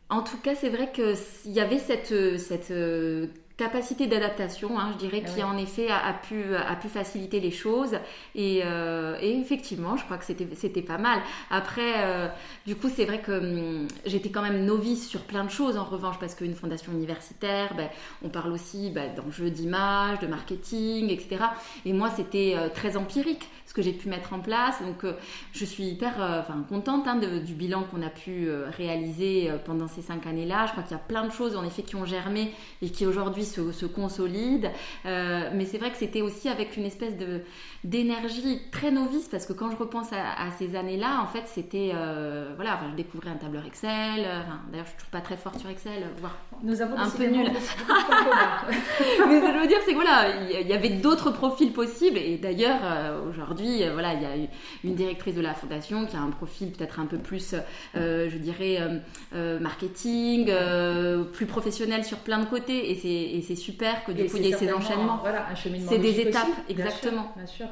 En tout cas, c'est vrai qu'il y avait cette, cette euh, capacité d'adaptation, hein, je dirais, ah qui en effet a, pu, a pu faciliter les choses. Et, euh, et effectivement, je crois que c'était pas mal. Après, euh, du coup, c'est vrai que hum, j'étais quand même novice sur plein de choses, en revanche, parce qu'une fondation universitaire, ben, on parle aussi ben, d'enjeux d'image, de marketing, etc. Et moi, c'était euh, très empirique ce que j'ai pu mettre en place. Donc, je suis hyper enfin, contente hein, du bilan qu'on a pu réaliser pendant ces cinq années-là. Je crois qu'il y a plein de choses, en effet, qui ont germé et qui aujourd'hui se, consolide. Euh, mais c'est vrai que c'était aussi avec une espèce de d'énergie très novice parce que quand je repense à, ces années-là, en fait, c'était euh, voilà, je découvrais un tableur Excel. D'ailleurs, je suis toujours pas très forte sur Excel, voire Nous avons un peu nul. mais ce que je veux dire, c'est que voilà, il y avait d'autres profils possibles. Et d'ailleurs, euh, aujourd'hui, voilà, il y a une directrice de la fondation qui a un profil peut-être un peu plus, je dirais, marketing, plus professionnel sur plein de côtés. Et c'est super que du coup, il y ait ces enchaînements. Voilà, un cheminement. C'est des étapes, exactement. bien sûr.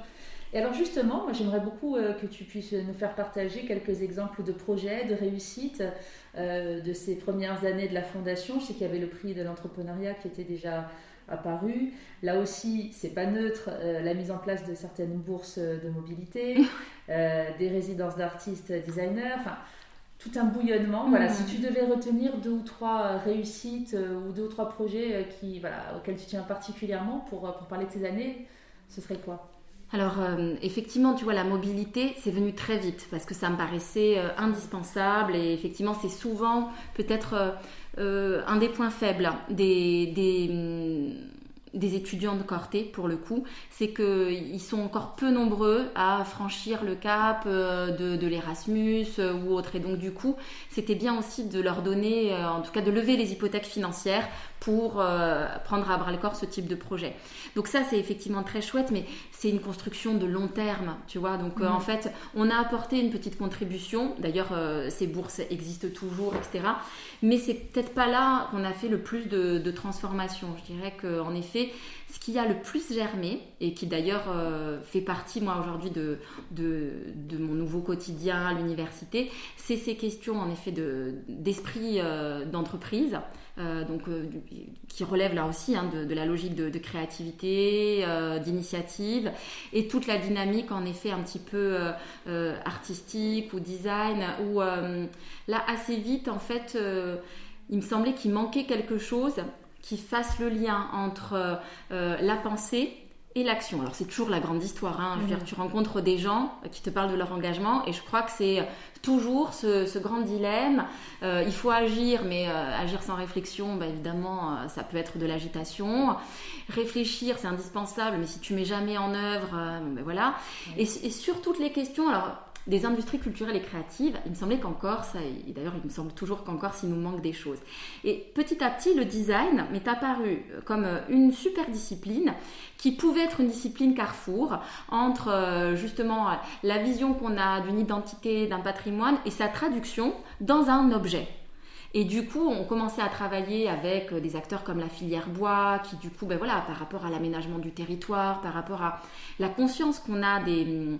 Et alors justement, j'aimerais beaucoup euh, que tu puisses nous faire partager quelques exemples de projets, de réussite euh, de ces premières années de la fondation. Je sais qu'il y avait le prix de l'entrepreneuriat qui était déjà apparu. Là aussi, c'est pas neutre, euh, la mise en place de certaines bourses de mobilité, des résidences d'artistes designers, enfin tout un bouillonnement. Voilà, si tu devais retenir deux ou trois réussites ou deux ou trois projets qui, voilà, auxquels tu tiens particulièrement pour, pour parler de ces années, ce serait quoi? Alors euh, effectivement, tu vois, la mobilité, c'est venu très vite parce que ça me paraissait euh, indispensable et effectivement, c'est souvent peut-être euh, un des points faibles des, des, hum, des étudiants de Corté pour le coup, c'est qu'ils sont encore peu nombreux à franchir le cap de, de l'Erasmus ou autre. Et donc du coup, c'était bien aussi de leur donner, en tout cas de lever les hypothèques financières pour euh, prendre à bras le corps ce type de projet. Donc ça, c'est effectivement très chouette, mais c'est une construction de long terme, tu vois. Donc euh, en mm. fait, on a apporté une petite contribution. D'ailleurs, euh, ces bourses existent toujours, etc. Mais c'est peut-être pas là qu'on a fait le plus de, transformation. Je dirais qu'en effet, ce qui a le plus germé, et qui d'ailleurs fait partie, moi, aujourd'hui, de, de, de, mon nouveau quotidien à l'université, c'est ces questions, en effet, d'esprit d'entreprise. Euh, donc, euh, qui relève là aussi hein, de, la logique de, créativité, euh, d'initiative, et toute la dynamique en effet un petit peu artistique ou design, où là assez vite en fait, il me semblait qu'il manquait quelque chose qui fasse le lien entre la pensée et l'action. Alors c'est toujours la grande histoire. Hein. Je veux dire, mhm. tu rencontres des gens qui te parlent de leur engagement et je crois que c'est toujours ce, grand dilemme. Euh, il faut agir, mais euh, agir sans réflexion, bah, évidemment, euh, ça peut être de l'agitation. Réfléchir, c'est indispensable, mais si tu mets jamais en œuvre, ben voilà. Et, et, sur toutes les questions, alors des industries culturelles et créatives, il me semblait qu'encore, ça, et d'ailleurs il me semble toujours qu'encore s'il nous manque des choses. Et petit à petit, le design m'est apparu comme une super discipline qui pouvait être une discipline carrefour entre euh, justement la vision qu'on a d'une identité, d'un patrimoine et sa traduction dans un objet. Et du coup, on commençait à travailler avec des acteurs comme la filière bois, qui du coup, ben voilà, par rapport à l'aménagement du territoire, par rapport à la conscience qu'on a des,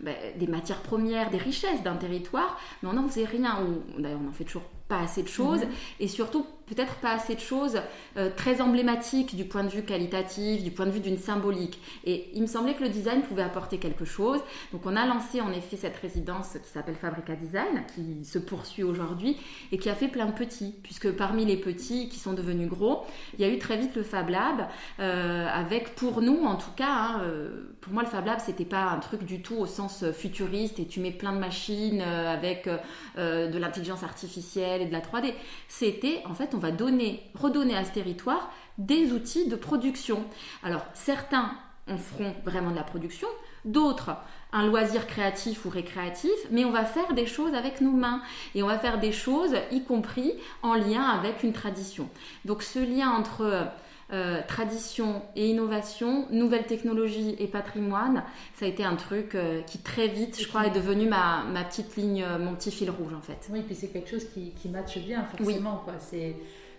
ben, des matières premières, des richesses d'un territoire, mais on n'en faisait rien, d'ailleurs on en fait toujours pas assez de choses, mhm. et surtout peut-être pas assez de choses euh, très emblématiques du point de vue qualitatif, du point de vue d'une symbolique. Et il me semblait que le design pouvait apporter quelque chose. Donc on a lancé en effet cette résidence qui s'appelle Fabrica Design, qui se poursuit aujourd'hui et qui a fait plein de petits, puisque parmi les petits qui sont devenus gros, il y a eu très vite le Fab Lab, euh, avec pour nous en tout cas, hein, euh, pour moi le Fab Lab c'était pas un truc du tout au sens futuriste et tu mets plein de machines avec de l'intelligence artificielle et de la 3D. C'était en fait on va donner, redonner à ce territoire des outils de production. Alors certains en feront vraiment de la production, d'autres un loisir créatif ou récréatif, mais on va faire des choses avec nos mains et on va faire des choses y compris en lien avec une tradition. Donc ce lien entre euh, tradition et innovation, nouvelles technologies et patrimoine, ça a été un truc euh, qui très vite, je crois, est devenu ma, ma, petite ligne, euh, mon petit fil rouge en fait. Oui, puis c'est quelque chose qui, qui matche bien forcément. C'est,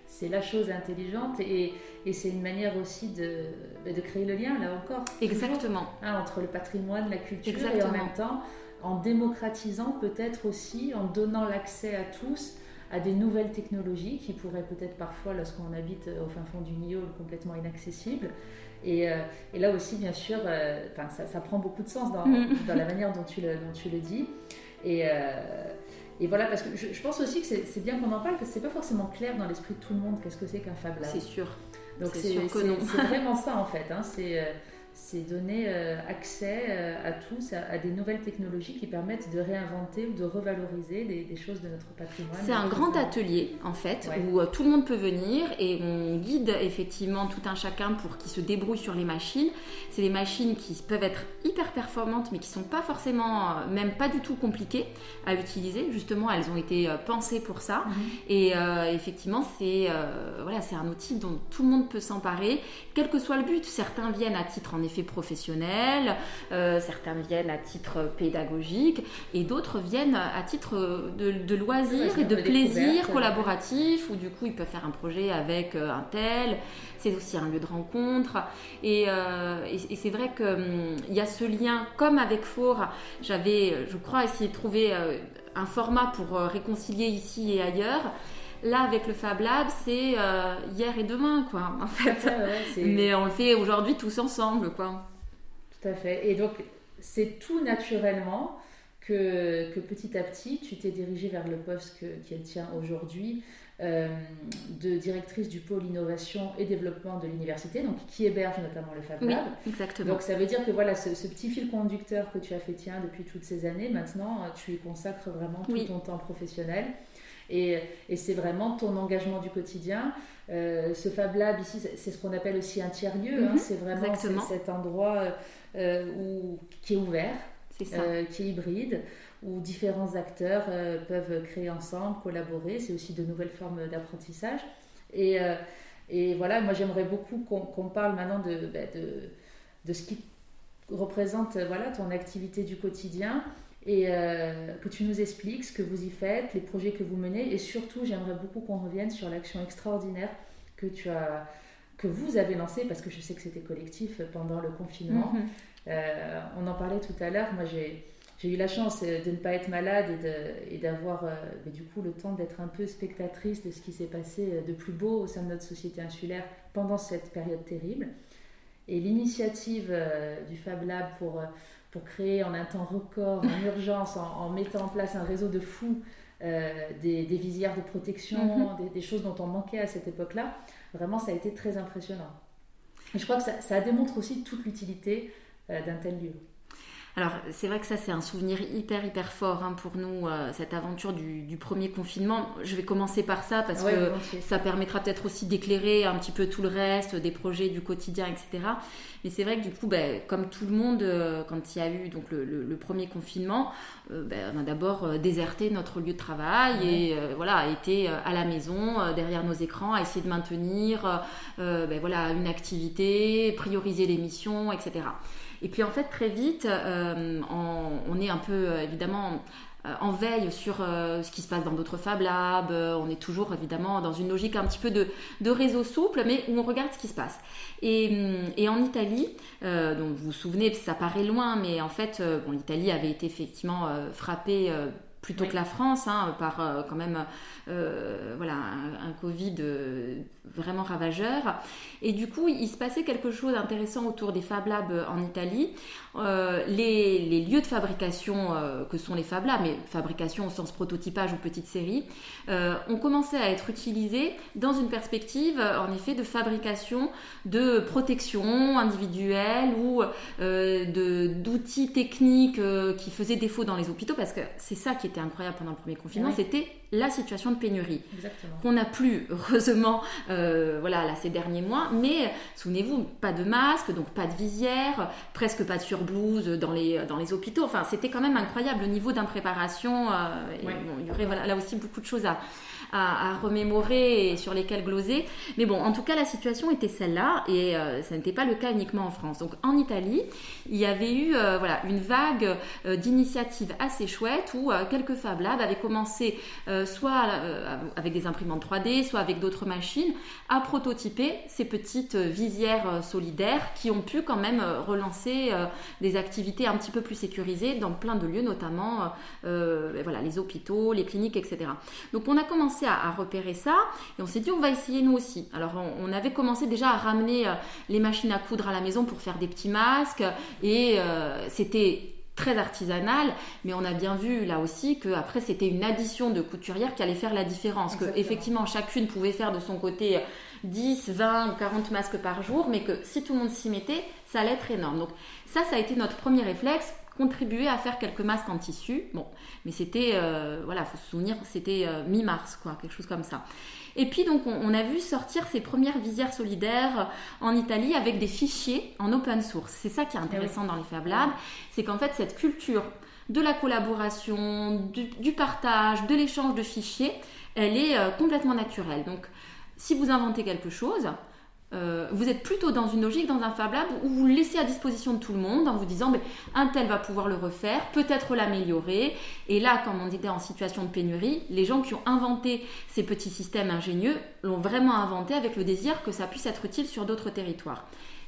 c'est la chose intelligente et, et c'est une manière aussi de, bah, de, créer le lien, là encore. Exactement. Hein, entre le patrimoine, la culture et en même temps en démocratisant peut-être aussi, en donnant l'accès à tous à des nouvelles technologies qui pourraient peut-être parfois, lorsqu'on habite au fin fond du Nio, complètement inaccessibles. Et, euh, et là aussi, bien sûr, euh, ça, ça, prend beaucoup de sens dans, mm. dans, la manière dont tu le, dont tu le dis. Et, euh, et voilà, parce que je, pense aussi que c'est bien qu'on en parle, parce que c'est pas forcément clair dans l'esprit de tout le monde qu'est-ce que c'est qu'un Fab Lab. C'est sûr. Donc c'est vraiment ça en fait. Hein. c'est c'est donner euh, accès euh, à tous à, des nouvelles technologies qui permettent de réinventer ou de revaloriser des, choses de notre patrimoine. C'est un grand atelier en fait où euh, tout le monde peut venir et on guide effectivement tout un chacun pour qu'il se débrouille sur les machines. C'est des machines qui peuvent être hyper performantes mais qui sont pas forcément même pas du tout compliquées à utiliser. Justement, elles ont été pensées pour ça mhm. et effectivement c'est voilà c'est un outil dont tout le monde peut s'emparer quel que soit le but. Certains viennent à titre en effet professionnel, euh, certains viennent à titre pédagogique et d'autres viennent à titre de, de loisir et de plaisir collaboratif où du coup ils peuvent faire un projet avec euh, un tel. C'est aussi un lieu de rencontre et, euh, et, c'est vrai qu'il hum, y a ce lien comme avec Fort. J'avais, je crois, essayé de trouver un format pour réconcilier ici et ailleurs. Là, avec le Fab Lab, c'est euh, hier et demain, quoi, en fait. Mais on le fait aujourd'hui tous ensemble, quoi. Tout à fait. Et donc, c'est tout naturellement que, que, petit à petit, tu t'es dirigée vers le poste qu'elle tient aujourd'hui euh, de directrice du pôle innovation et développement de l'université, donc qui héberge notamment le Fab Lab. Oui, exactement. Donc ça veut dire que voilà, ce, petit fil conducteur que tu as fait tien depuis toutes ces années, maintenant, tu y consacres vraiment tout ton temps professionnel. Et, c'est vraiment ton engagement du quotidien. Euh, ce Fab Lab ici, c'est ce qu'on appelle aussi un tiers-lieu. Hein. Mhm, c'est vraiment cet endroit euh, où, qui est ouvert, euh, qui est hybride, où différents acteurs peuvent créer ensemble, collaborer. C'est aussi de nouvelles formes d'apprentissage. Et, et, voilà, moi j'aimerais beaucoup qu'on parle maintenant de, bah, de, de, ce qui représente voilà, ton activité du quotidien et euh, que tu nous expliques ce que vous y faites, les projets que vous menez et surtout j'aimerais beaucoup qu'on revienne sur l'action extraordinaire que tu as que vous avez lancée parce que je sais que c'était collectif pendant le confinement. Mhm. Euh, on en parlait tout à l'heure, moi j'ai j'ai eu la chance de ne pas être malade et d'avoir euh, du coup le temps d'être un peu spectatrice de ce qui s'est passé de plus beau au sein de notre société insulaire pendant cette période terrible. Et l'initiative du Fab Lab pour pour créer en un temps record, en urgence, en, mettant en place un réseau de fous, euh, des, visières de protection, mhm. des, choses dont on manquait à cette époque-là. Vraiment, ça a été très impressionnant. je crois que ça, démontre aussi toute l'utilité d'un tel lieu. Alors c'est vrai que ça c'est un souvenir hyper hyper fort hein, pour nous, euh, cette aventure du, premier confinement. Je vais commencer par ça parce que ça permettra peut-être aussi d'éclairer un petit peu tout le reste, des projets du quotidien, etc. Mais c'est vrai que du coup, ben, comme tout le monde, euh, quand il y a eu donc le, premier confinement, euh, ben, on a d'abord déserté notre lieu de travail et voilà, été à la maison, derrière nos écrans, à essayer de maintenir ben, voilà, une activité, prioriser les missions, etc. Et puis en fait, très vite, euh, on, est un peu euh, évidemment euh, en veille sur ce qui se passe dans d'autres Fab Labs. on est toujours évidemment dans une logique un petit peu de, réseau souple, mais où on regarde ce qui se passe. Et, en Italie, donc vous vous souvenez, ça paraît loin, mais en fait, bon, l'Italie avait été effectivement frappée plutôt que la France, hein, par euh, quand même euh, voilà, un, Covid euh, vraiment ravageur. Et du coup, il se passait quelque chose d'intéressant autour des Fab Labs en Italie. Les, lieux de fabrication que sont les Fab Labs, mais fabrication au sens prototypage ou petite série, ont commencé à être utilisés dans une perspective, en effet, de fabrication de protection individuelle ou d'outils techniques qui faisaient défaut dans les hôpitaux, parce que c'est ça qui est incroyable pendant le premier confinement, c'était la situation de pénurie qu'on n'a plus heureusement euh, voilà là ces derniers mois. Mais souvenez-vous, pas de masque, donc pas de visière, presque pas de surblouse dans les dans les hôpitaux. Enfin, c'était quand même incroyable le niveau d'impréparation. Euh, il y aurait voilà, là aussi beaucoup de choses à à, remémorer et sur lesquels gloser. Mais bon, en tout cas, la situation était celle-là et euh, ça n'était pas le cas uniquement en France. Donc en Italie, il y avait eu euh, voilà, une vague euh, d'initiatives assez chouettes où quelques Fab Labs avaient commencé soit avec des imprimantes 3D, soit avec d'autres machines à prototyper ces petites visières solidaires qui ont pu quand même relancer des activités un petit peu plus sécurisées dans plein de lieux, notamment ben voilà, les hôpitaux, les cliniques, etc. Donc on a commencé à, repérer ça et on s'est dit on va essayer nous aussi. Alors on, avait commencé déjà à ramener euh, les machines à coudre à la maison pour faire des petits masques et euh, c'était très artisanal, mais on a bien vu là aussi que après c'était une addition de couturières qui allait faire la différence, que effectivement chacune pouvait faire de son côté 10, 20 ou 40 masques par jour, mais que si tout le monde s'y mettait, ça allait être énorme. Donc ça, ça a été notre premier réflexe contribuer à faire quelques masques en tissu. Bon, mais c'était, euh, voilà, faut se souvenir, c'était euh, mi-mars, quoi, quelque chose comme ça. Et puis donc on, a vu sortir ces premières visières solidaires en Italie avec des fichiers en open source. C'est ça qui est intéressant eh dans les Fab Labs, c'est qu'en fait cette culture de la collaboration, du, partage, de l'échange de fichiers, elle est euh, complètement naturelle. Donc si vous inventez quelque chose, euh, vous êtes plutôt dans une logique, dans un Fab Lab, où vous laissez à disposition de tout le monde en vous disant mais, un tel va pouvoir le refaire, peut-être l'améliorer. Et là, comme on était en situation de pénurie, les gens qui ont inventé ces petits systèmes ingénieux l'ont vraiment inventé avec le désir que ça puisse être utile sur d'autres territoires.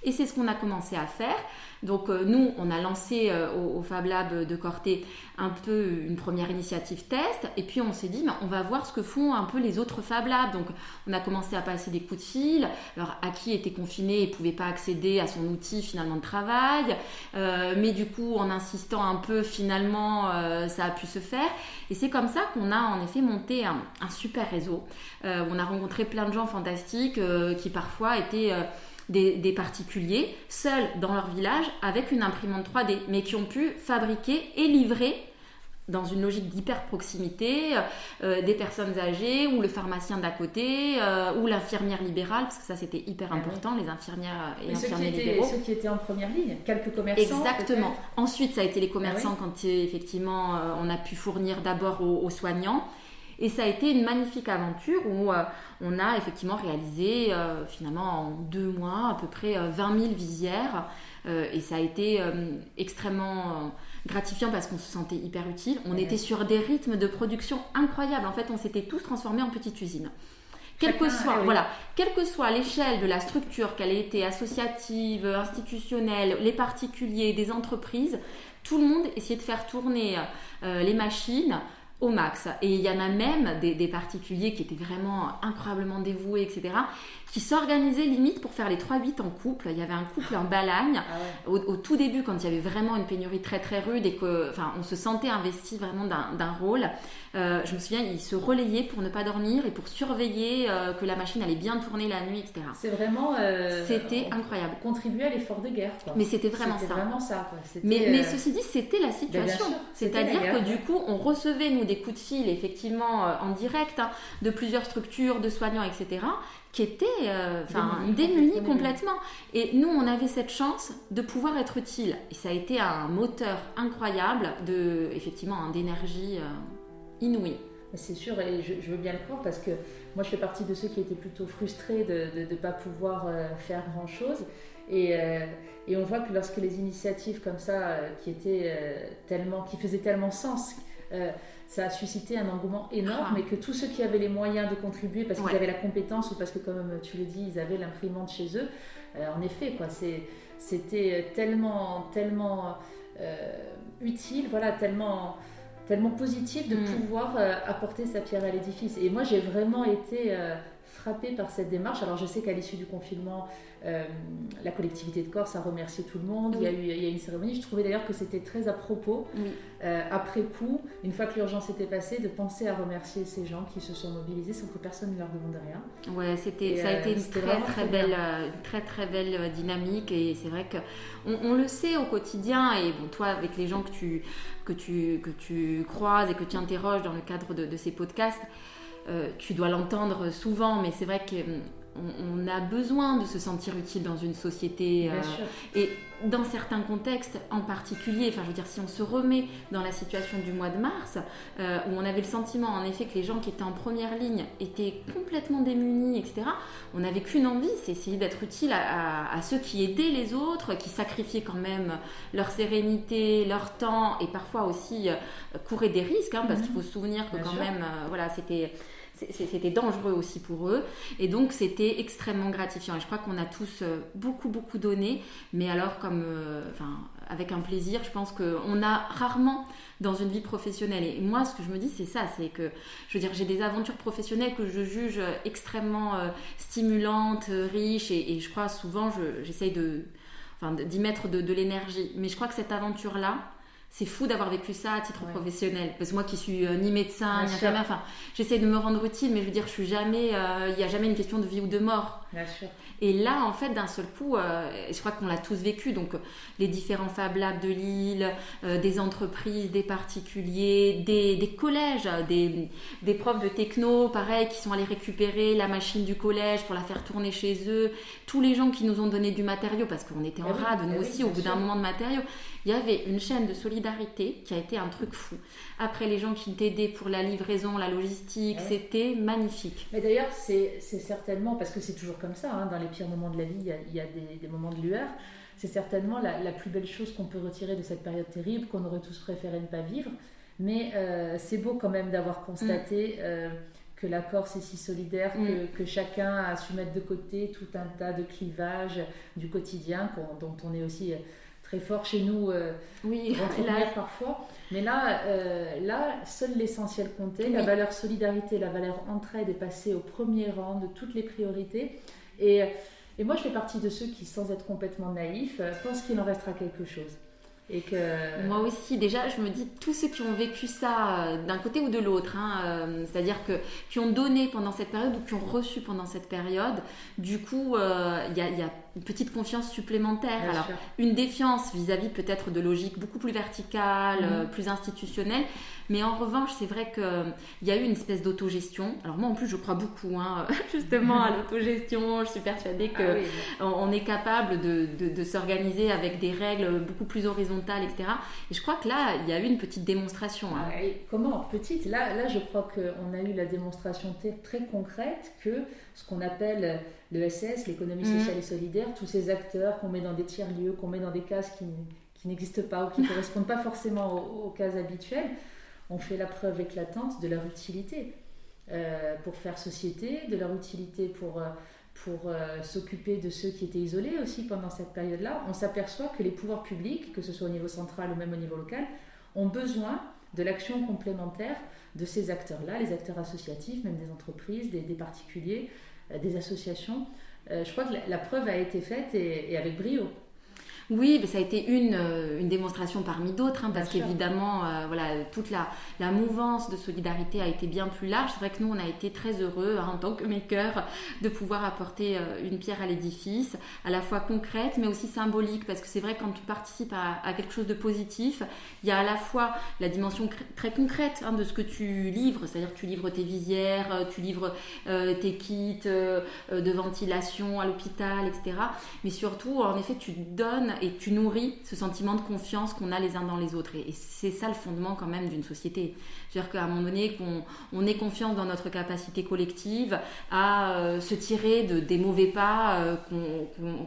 Et c'est ce qu'on a commencé à faire. Donc euh, nous, on a lancé euh, au, Fab Lab de Corté un peu une première initiative test, et puis on s'est dit, on va voir ce que font un peu les autres Fab Labs. Donc on a commencé à passer des coups de fil. Alors à qui était confiné et pouvait pas accéder à son outil finalement de travail, euh, mais du coup en insistant un peu, finalement ça a pu se faire. Et c'est comme ça qu'on a en effet monté un super réseau. on a rencontré plein de gens fantastiques qui parfois étaient des, particuliers seuls dans leur village avec une imprimante 3D, mais qui ont pu fabriquer et livrer dans une logique d'hyper proximité, euh, des personnes âgées ou le pharmacien d'à côté euh, ou l'infirmière libérale, parce que ça c'était hyper ah important, les infirmières et, infirmiers libéraux. Ceux qui étaient en première ligne, quelques commerçants. Exactement. Ensuite, ça a été les commerçants ah quand effectivement euh, on a pu fournir d'abord aux, soignants. Et ça a été une magnifique aventure où euh, on a effectivement réalisé euh, finalement en deux mois à peu près 20 euh, 000 visières. et ça a été extrêmement gratifiant parce qu'on se sentait hyper utile. On était sur des rythmes de production incroyables. En fait, on s'était tous transformés en petites usines. Quelle que soit, voilà, quelle que soit l'échelle de la structure, qu'elle ait été associative, institutionnelle, les particuliers, des entreprises, tout le monde essayait de faire tourner les machines au max. Et il y en a même des, particuliers qui étaient vraiment incroyablement dévoués, etc., qui s'organisaient limite pour faire les 3-8 en couple. Il y avait un couple en Balagne ah au, tout début, quand il y avait vraiment une pénurie très très rude et qu'on on se sentait investi vraiment d'un rôle. Euh, je me souviens, ils se relayaient pour ne pas dormir et pour surveiller euh, que la machine allait bien tourner la nuit, etc. C'est vraiment. Euh, c'était incroyable. Contribuer à l'effort de guerre. Mais c'était vraiment ça. Vraiment ça mais, mais, ceci dit, c'était la situation. C'est-à-dire que du coup, on recevait, nous, des coups de fil, effectivement, en direct, hein, de plusieurs structures, de soignants, etc qui étaient enfin démunis, complètement. Et nous, on avait cette chance de pouvoir être utile. Et ça a été un moteur incroyable de, effectivement, d'énergie inouï. C'est sûr, et je, veux bien le croire parce que moi je fais partie de ceux qui étaient plutôt frustrés de ne pas pouvoir euh, faire grand chose. Et, euh, et, on voit que lorsque les initiatives comme ça, euh, qui, étaient, tellement, qui faisaient tellement sens, ça a suscité un engouement énorme ah. et que tous ceux qui avaient les moyens de contribuer parce qu'ils avaient la compétence ou parce que, comme tu le dis, ils avaient l'imprimante chez eux, en effet, quoi, c'était tellement, tellement utile, voilà, tellement tellement positif de mm. pouvoir euh, apporter sa pierre à l'édifice. Et moi, j'ai vraiment été euh, frappée par cette démarche. Alors, je sais qu'à l'issue du confinement, euh, la collectivité de Corse a remercié tout le monde. Il, y a eu, il y a une cérémonie. Je trouvais d'ailleurs que c'était très à propos, après coup, une fois que l'urgence était passée, de penser à remercier ces gens qui se sont mobilisés sans que personne ne leur demande rien. Ouais, c'était, ça a été une très très belle, très très belle dynamique. Et c'est vrai que on, le sait au quotidien. Et bon, toi, avec les gens que tu que tu, que tu croises et que tu interroges dans le cadre de, ces podcasts, euh, tu dois l'entendre souvent, mais c'est vrai que on, a besoin de se sentir utile dans une société. Euh, et dans certains contextes en particulier, enfin je veux dire, si on se remet dans la situation du mois de mars, euh, où on avait le sentiment en effet que les gens qui étaient en première ligne étaient complètement démunis, etc., on n'avait qu'une envie, c'est essayer d'être utile à, ceux qui aidaient les autres, qui sacrifiaient quand même leur sérénité, leur temps et parfois aussi euh, couraient des risques, hein, parce mhm. qu'il faut se souvenir que quand même, voilà, c'était c'était dangereux aussi pour eux. Et donc, c'était extrêmement gratifiant. Et je crois qu'on a tous euh, beaucoup, beaucoup donné. Mais alors, comme, euh, enfin, avec un plaisir, je pense qu'on a rarement dans une vie professionnelle. Et moi, ce que je me dis, c'est ça, c'est que, je veux dire, j'ai des aventures professionnelles que je juge extrêmement euh, stimulantes, riches, et, je crois souvent, j'essaye de, enfin, d'y mettre de, de l'énergie. Mais je crois que cette aventure-là, c'est fou d'avoir vécu ça à titre professionnel. Parce que moi qui suis euh, ni médecin, ni jamais, enfin, j'essaie de me rendre utile, mais je veux dire, je suis jamais, euh, il n'y a jamais une question de vie ou de mort. Bien sûr. Et là, en fait, d'un seul coup, euh, je crois qu'on l'a tous vécu, donc les différents Fab Labs de Lille, des entreprises, des particuliers, des, collèges, des, des, profs de techno, pareil, qui sont allés récupérer la machine du collège pour la faire tourner chez eux, tous les gens qui nous ont donné du matériau, parce qu'on était en ah rade, nous ah aussi, au bout d'un moment de matériau il y avait une chaîne de solidarité qui a été un truc fou. Après, les gens qui t'aidaient pour la livraison, la logistique, c'était magnifique. Mais d'ailleurs, c'est certainement, parce que c'est toujours comme ça, hein, dans les pires moments de la vie, il y a, des, moments de lueur. C'est certainement la, plus belle chose qu'on peut retirer de cette période terrible, qu'on aurait tous préféré ne pas vivre. Mais euh, c'est beau quand même d'avoir constaté mm. euh, que la Corse est si solidaire, mm. que, chacun a su mettre de côté tout un tas de clivages du quotidien, dont on est aussi très fort chez nous, euh, oui, parfois. Mais là, euh, là seul l'essentiel comptait. La valeur solidarité, la valeur entraide est passée au premier rang de toutes les priorités. Et, et moi, je fais partie de ceux qui, sans être complètement naïfs, euh, pensent qu'il en restera quelque chose. Et que... Moi aussi, déjà, je me dis, tous ceux qui ont vécu ça euh, d'un côté ou de l'autre, hein, c'est-à-dire que qui ont donné pendant cette période ou qui ont reçu pendant cette période, du coup, il y, a, y a une petite confiance supplémentaire. Alors, une défiance vis-à-vis peut-être de logique beaucoup plus verticale, mhm. euh, plus institutionnelle. Mais en revanche, c'est vrai qu'il euh, y a eu une espèce d'autogestion. Alors moi, en plus, je crois beaucoup hein, justement à l'autogestion. Je suis persuadée qu'on ah on est capable de, de, s'organiser avec des règles beaucoup plus horizontales, etc. Et je crois que là, il y a eu une petite démonstration. Hein. Ah comment? Petite? Là, là, je crois qu'on a eu la démonstration très concrète que ce qu'on appelle l'ESS, l'économie mhm. sociale et solidaire, tous ces acteurs qu'on met dans des tiers-lieux, qu'on met dans des cases qui, qui n'existent pas ou qui ne correspondent pas forcément aux, cases habituelles, ont fait la preuve éclatante de leur utilité euh, pour faire société, de leur utilité pour, euh, pour euh, s'occuper de ceux qui étaient isolés aussi pendant cette période-là. On s'aperçoit que les pouvoirs publics, que ce soit au niveau central ou même au niveau local, ont besoin de l'action complémentaire de ces acteurs-là, les acteurs associatifs, même des entreprises, des, particuliers, euh, des associations. Euh, je crois que la, preuve a été faite et avec brio. Oui, mais ça a été une, euh, une démonstration parmi d'autres, hein, parce qu'évidemment, euh, voilà, toute la, la, mouvance de solidarité a été bien plus large. C'est vrai que nous, on a été très heureux hein, en tant que maker de pouvoir apporter euh, une pierre à l'édifice, à la fois concrète, mais aussi symbolique, parce que c'est vrai que quand tu participes à, à, quelque chose de positif, il y a à la fois la dimension très concrète hein, de ce que tu livres, c'est-à-dire que tu livres tes visières, tu livres tes kits de ventilation à l'hôpital, etc. Mais surtout, en effet, tu donnes et tu nourris ce sentiment de confiance qu'on a les uns dans les autres. Et, c'est ça le fondement quand même d'une société. C'est-à-dire qu'à un moment donné, qu'on on ait confiance dans notre capacité collective à euh, se tirer de, des mauvais pas euh,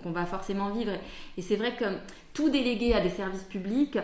qu'on va forcément vivre. Et c'est vrai que tout délégué à des services publics,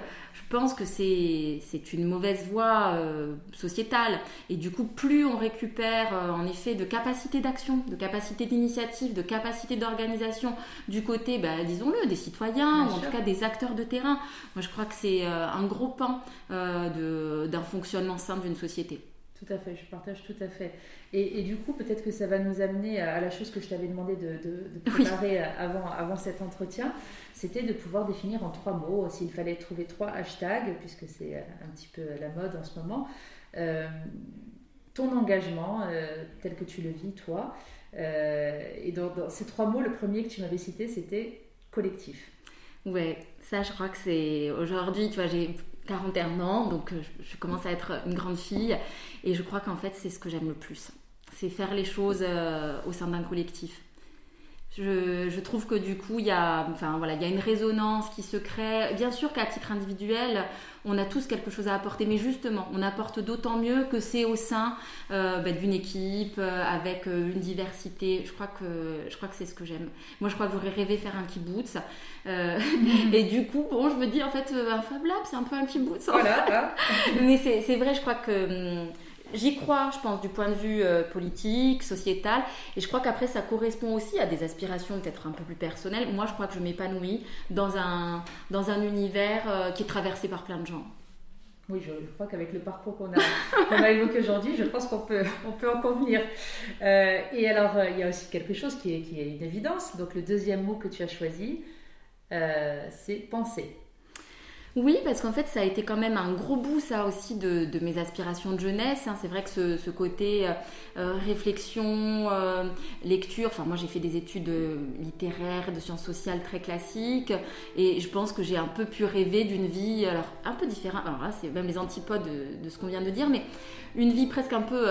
pense que c'est une mauvaise voie euh, sociétale. Et du coup, plus on récupère euh, en effet de capacité d'action, de capacité d'initiative, de capacité d'organisation du côté, bah, disons-le, des citoyens, ou en tout cas des acteurs de terrain, moi je crois que c'est euh, un gros pan d'un fonctionnement sain d'une société. Tout à fait, je partage tout à fait. Et, du coup, peut-être que ça va nous amener à la chose que je t'avais demandé de, préparer avant, avant cet entretien, c'était de pouvoir définir en trois mots, s'il fallait trouver trois hashtags, puisque c'est un petit peu la mode en ce moment, euh, ton engagement euh, tel que tu le vis, toi. Euh, et dans, ces trois mots, le premier que tu m'avais cité, c'était collectif. Ouais, ça je crois que c'est aujourd'hui, tu vois, j'ai 41 ans, donc euh, je, commence à être une grande fille. Et je crois qu'en fait, c'est ce que j'aime le plus. C'est faire les choses euh, au sein d'un collectif. Je, trouve que du coup, il a, enfin, voilà, il y a une résonance qui se crée. Bien sûr qu'à titre individuel, on a tous quelque chose à apporter, mais justement, on apporte d'autant mieux que c'est au sein euh, bah, d'une équipe, avec une diversité. Je crois que, je crois que c'est ce que j'aime. Moi, je crois que j'aurais rêvé faire un kibbutz. Euh, et du coup, bon, je me dis, en fait, euh, un Fab Lab, c'est un peu un kibbutz. Voilà, Mais c'est vrai, je crois que hum, j'y crois, je pense, du point de vue euh, politique, sociétal. Et je crois qu'après, ça correspond aussi à des aspirations peut-être un peu plus personnelles. Moi, je crois que je m'épanouis dans un, dans un univers qui est traversé par plein de gens. Oui, je, crois qu'avec le parcours qu'on a, évoqué aujourd'hui, je pense qu'on peut, on peut en convenir. et alors, il y a aussi quelque chose qui est, une évidence. Donc, le deuxième mot que tu as choisi, euh, c'est penser. Oui, parce qu'en fait, ça a été quand même un gros bout, ça aussi, de, mes aspirations de jeunesse. Hein. C'est vrai que ce, côté euh, euh, réflexion, lecture, enfin, moi j'ai fait des études littéraires, de sciences sociales très classiques, et je pense que j'ai un peu pu rêver d'une vie, alors un peu différente, alors là, c'est même les antipodes de, de ce qu'on vient de dire, mais une vie presque un peu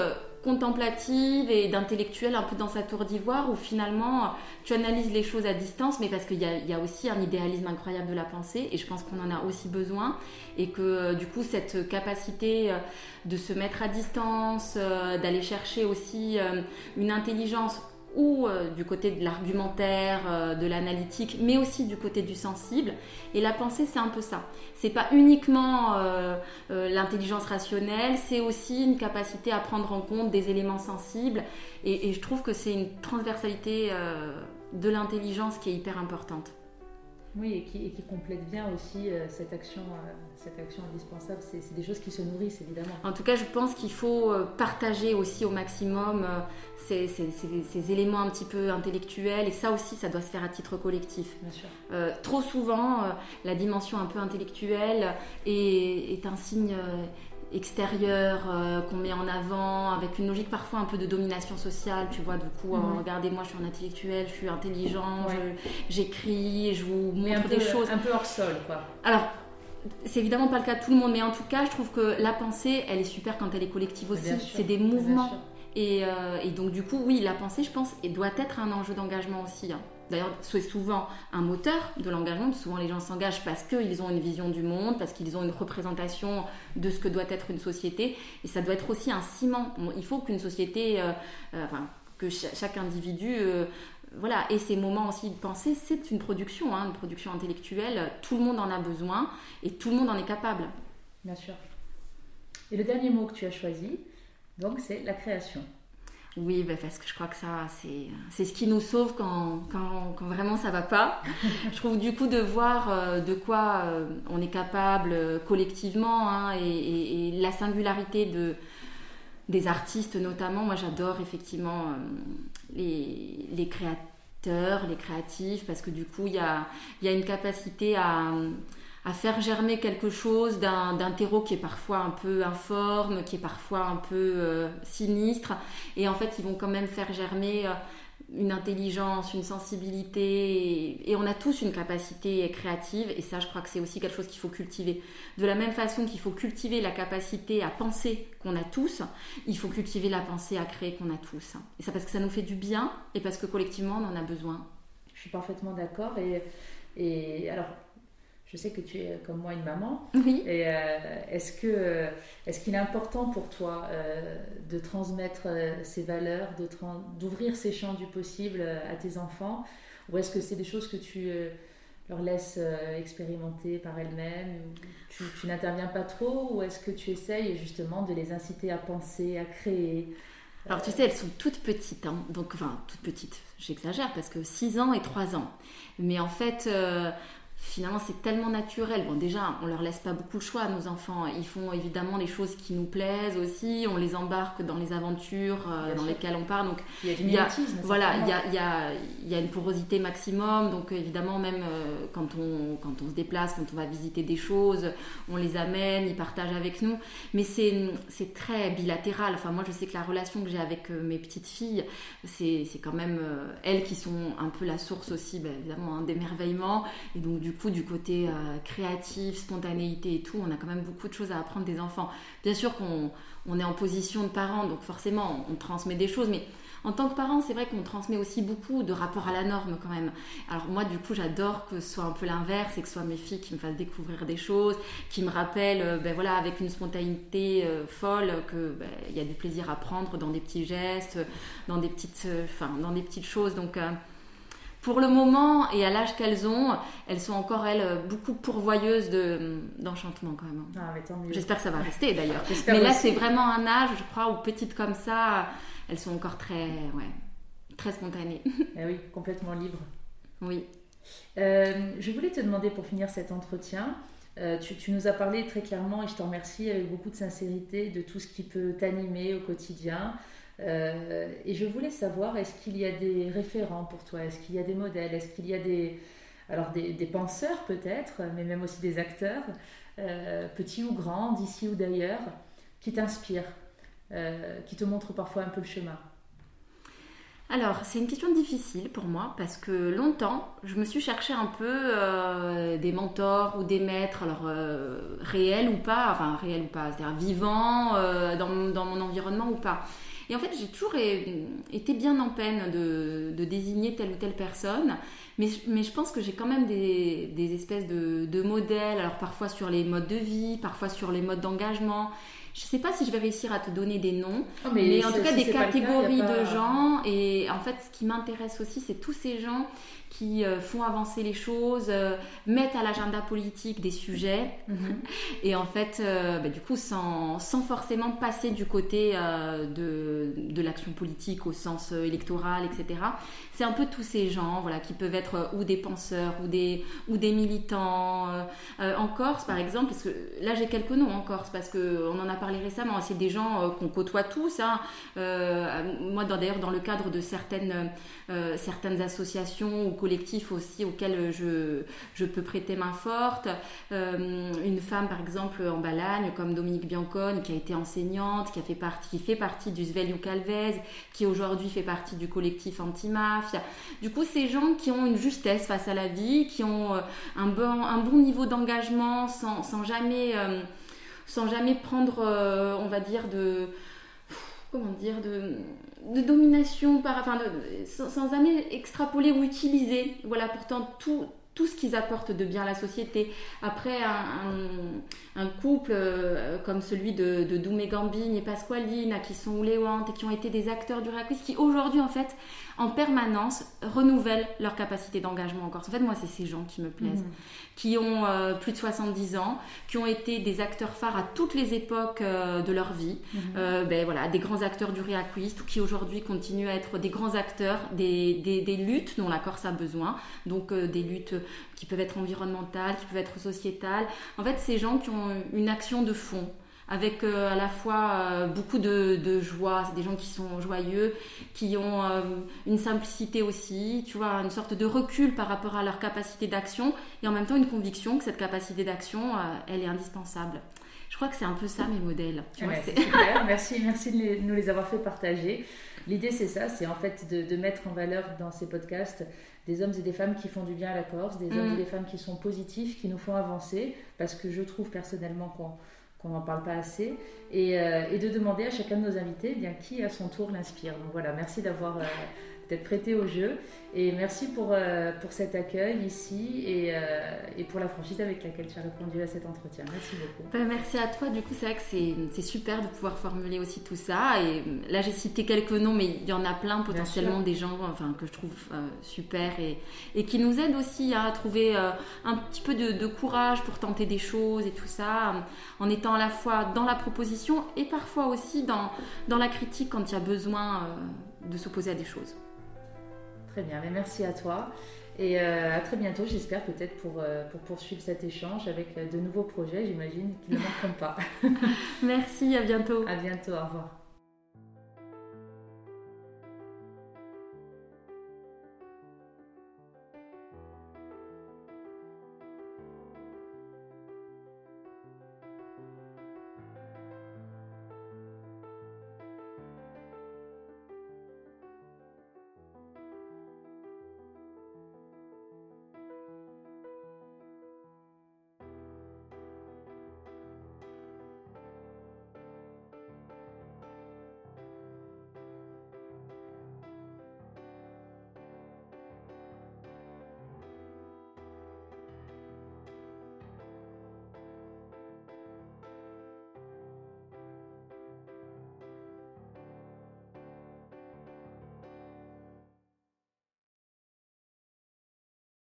contemplative et d'intellectuel un peu dans sa tour d'ivoire où finalement tu analyses les choses à distance mais parce qu'il y, y, a aussi un idéalisme incroyable de la pensée et je pense qu'on en a aussi besoin et que euh, du coup cette capacité euh, de se mettre à distance, euh, d'aller chercher aussi une intelligence ou euh, du côté de l'argumentaire, euh, de l'analytique, mais aussi du côté du sensible. Et la pensée, c'est un peu ça. C'est pas uniquement euh, l'intelligence rationnelle, c'est aussi une capacité à prendre en compte des éléments sensibles. Et, et je trouve que c'est une transversalité de l'intelligence qui est hyper importante. Oui, et qui, complète bien aussi euh, cette, action, euh, cette action indispensable. C'est des choses qui se nourrissent, évidemment. En tout cas, je pense qu'il faut euh, partager aussi au maximum ces, ces, éléments un petit peu intellectuels. Et ça aussi, ça doit se faire à titre collectif. Bien sûr. trop souvent, la dimension un peu intellectuelle est, est un signe extérieur euh, qu'on met en avant, avec une logique parfois un peu de domination sociale, tu vois, du coup, euh, regardez, moi je suis un intellectuel, je suis intelligent, j'écris, je, vous montre des choses. Un peu hors sol, quoi. Alors, c'est évidemment pas le cas de tout le monde, mais en tout cas, je trouve que la pensée, elle est super quand elle est collective aussi. C'est des mouvements. Et, euh, et, donc, du coup, oui, la pensée, je pense, doit être un enjeu d'engagement aussi. Hein. D'ailleurs, c'est souvent un moteur de l'engagement. Souvent, les gens s'engagent parce qu'ils ont une vision du monde, parce qu'ils ont une représentation de ce que doit être une société. Et ça doit être aussi un ciment. il faut qu'une société, euh, euh, que chaque individu euh, voilà, et ces moments aussi de pensée, c'est une production, hein, une production intellectuelle. Tout le monde en a besoin et tout le monde en est capable. Bien sûr. Et le dernier mot que tu as choisi, donc, c'est la création. Oui, bah, parce que je crois que ça, c'est ce qui nous sauve quand, quand, quand, vraiment ça va pas. je trouve du coup de voir euh, de quoi euh, on est capable euh, collectivement hein, et, la singularité de, des artistes notamment. Moi, j'adore effectivement les, les, créateurs, les créatifs, parce que du coup, il y a, y a une capacité à à faire germer quelque chose d'un terreau qui est parfois un peu informe, qui est parfois un peu euh, sinistre. Et en fait, ils vont quand même faire germer euh, une intelligence, une sensibilité. Et, on a tous une capacité créative. Et ça, je crois que c'est aussi quelque chose qu'il faut cultiver. De la même façon qu'il faut cultiver la capacité à penser qu'on a tous, il faut cultiver la pensée à créer qu'on a tous. Et ça parce que ça nous fait du bien et parce que collectivement, on en a besoin. Je suis parfaitement d'accord. Et, et alors, je sais que tu es comme moi une maman. Oui. Et euh, est-ce que euh, est-ce qu'il est important pour toi euh, de transmettre ces valeurs, de d'ouvrir ces champs du possible à tes enfants, ou est-ce que c'est des choses que tu leur laisses expérimenter par elles-mêmes? Tu, tu n'interviens pas trop, ou est-ce que tu essayes justement de les inciter à penser, à créer? Alors tu sais, elles sont toutes petites, hein. donc enfin toutes petites, j'exagère parce que 6 ans et 3 ans. Mais en fait, finalement c'est tellement naturel. Bon déjà, on leur laisse pas beaucoup de choix à nos enfants. Ils font évidemment des choses qui nous plaisent aussi. On les embarque dans les aventures euh, dans lesquelles on part. Donc il y a du y a, voilà, il y a, y, a, y a, une porosité maximum. Donc évidemment même euh, quand on quand on se déplace, quand on va visiter des choses, on les amène, ils partagent avec nous. Mais c'est c'est très bilatéral. Enfin moi je sais que la relation que j'ai avec euh, mes petites filles, c'est quand même elles qui sont un peu la source aussi, ben, évidemment, hein, d'émerveillement. Et donc du coup, du côté euh, créatif, spontanéité et tout, on a quand même beaucoup de choses à apprendre des enfants. Bien sûr qu'on on est en position de parent, donc forcément, on transmet des choses, mais en tant que parent, c'est vrai qu'on transmet aussi beaucoup de rapport à la norme quand même. Alors moi, du coup, j'adore que ce soit un peu l'inverse et que ce soit mes filles qui me fassent découvrir des choses, qui me rappellent, euh, ben voilà, avec une spontanéité euh, folle, que ben, il y a du plaisir à prendre dans des petits gestes, dans des petites, dans des petites choses. Donc pour le moment et à l'âge qu'elles ont, elles sont encore, elles, beaucoup pourvoyeuses d'enchantement quand même. Ah, J'espère que ça va rester d'ailleurs. mais là, c'est vraiment un âge, je crois, où petites comme ça, elles sont encore très, ouais, très spontanées. Eh oui, complètement libres. Oui. Euh, je voulais te demander pour finir cet entretien, euh, tu, tu, nous as parlé très clairement et je t'en remercie avec beaucoup de sincérité de tout ce qui peut t'animer au quotidien, euh, et je voulais savoir, est-ce qu'il y a des référents pour toi? Est-ce qu'il y a des modèles? Est-ce qu'il y a des, alors des, penseurs peut-être, mais même aussi des acteurs, euh, petits ou grands, d'ici ou d'ailleurs, qui t'inspirent, euh, qui te montrent parfois un peu le chemin? Alors, c'est une question difficile pour moi parce que longtemps, je me suis cherché un peu des mentors ou des maîtres, alors réels ou pas, enfin réels ou pas, c'est-à-dire vivants dans, dans, mon environnement ou pas. Et en fait, j'ai toujours été bien en peine de, désigner telle ou telle personne. Mais, mais je pense que j'ai quand même des, des espèces de, de, modèles, alors parfois sur les modes de vie, parfois sur les modes d'engagement. Je ne sais pas si je vais réussir à te donner des noms, oh, mais, en tout cas des catégories de gens. Et en fait, ce qui m'intéresse aussi, c'est tous ces gens qui euh, font avancer les choses, euh, mettent à l'agenda politique des sujets, mhm. et en fait, euh, bah, du coup, sans, sans, forcément passer du côté de, de l'action politique au sens électoral, etc. C'est un peu tous ces gens, voilà, qui peuvent être ou des penseurs ou des, ou des militants. en Corse, par exemple, parce que là, j'ai quelques noms en Corse, parce qu'on en a parlé récemment, c'est des gens qu'on côtoie tous. Hein. moi, d'ailleurs, dans le cadre de certaines, certaines associations ou collectifs aussi auxquels je, je peux prêter main forte. Euh, une femme, par exemple, en Balagne, comme Dominique Biancone, qui a été enseignante, qui, a fait, partie, qui fait partie du Svelio Calvez, qui aujourd'hui fait partie du collectif Antimafia. Du coup, ces gens qui ont une justesse face à la vie, qui ont euh, un bon, un bon niveau d'engagement sans, sans, jamais, euh, sans jamais prendre, on va dire, de comment dire, de, domination, par, enfin, sans, jamais extrapoler ou utiliser. Voilà, pourtant, tout, ce qu'ils apportent de bien à la société. Après, un, couple euh, comme celui de, Doumé Gambine et Pasqualine, qui sont ouléantes et qui ont été des acteurs du Raquis, qui aujourd'hui, en fait, en permanence, renouvellent leur capacité d'engagement en Corse. En fait, moi, c'est ces gens qui me plaisent, mmh. qui ont euh, plus de 70 ans, qui ont été des acteurs phares à toutes les époques euh, de leur vie, mmh. ben, voilà, des grands acteurs du Réaquiste, ou qui aujourd'hui continuent à être des grands acteurs des, des, des, luttes dont la Corse a besoin, donc des luttes qui peuvent être environnementales, qui peuvent être sociétales. En fait, ces gens qui ont une action de fond avec euh, à la fois euh, beaucoup de, joie, c'est des gens qui sont joyeux, qui ont euh, une simplicité aussi, tu vois, une sorte de recul par rapport à leur capacité d'action et en même temps une conviction que cette capacité d'action, elle est indispensable. Je crois que c'est un peu ça mes modèles. super, merci, merci de nous les avoir fait partager. L'idée c'est ça, c'est en fait de, de, mettre en valeur dans ces podcasts des hommes et des femmes qui font du bien à la Corse, des hommes et mm. des femmes qui sont positifs, qui nous font avancer, parce que je trouve personnellement qu'on n'en parle pas assez, et, euh, et, de demander à chacun de nos invités eh bien, qui à son tour l'inspire. Donc voilà, merci d'avoir... Euh, d'être prêté au jeu. Et merci pour, euh, pour cet accueil ici et, euh, et, pour la franchise avec laquelle tu as répondu à cet entretien. Merci beaucoup. Ben, merci à toi. Du coup, c'est vrai que c'est super de pouvoir formuler aussi tout ça. Et là, j'ai cité quelques noms, mais il y en a plein potentiellement des gens enfin, que je trouve euh, super et, et, qui nous aident aussi à trouver un petit peu de, de, courage pour tenter des choses et tout ça, en étant à la fois dans la proposition et parfois aussi dans, dans la critique quand il y a besoin de s'opposer à des choses. Très bien, mais merci à toi. Et euh, à très bientôt, j'espère peut-être pour, euh, pour poursuivre cet échange avec euh, de nouveaux projets, j'imagine, qui ne manqueront pas. merci, à bientôt. À bientôt, au revoir.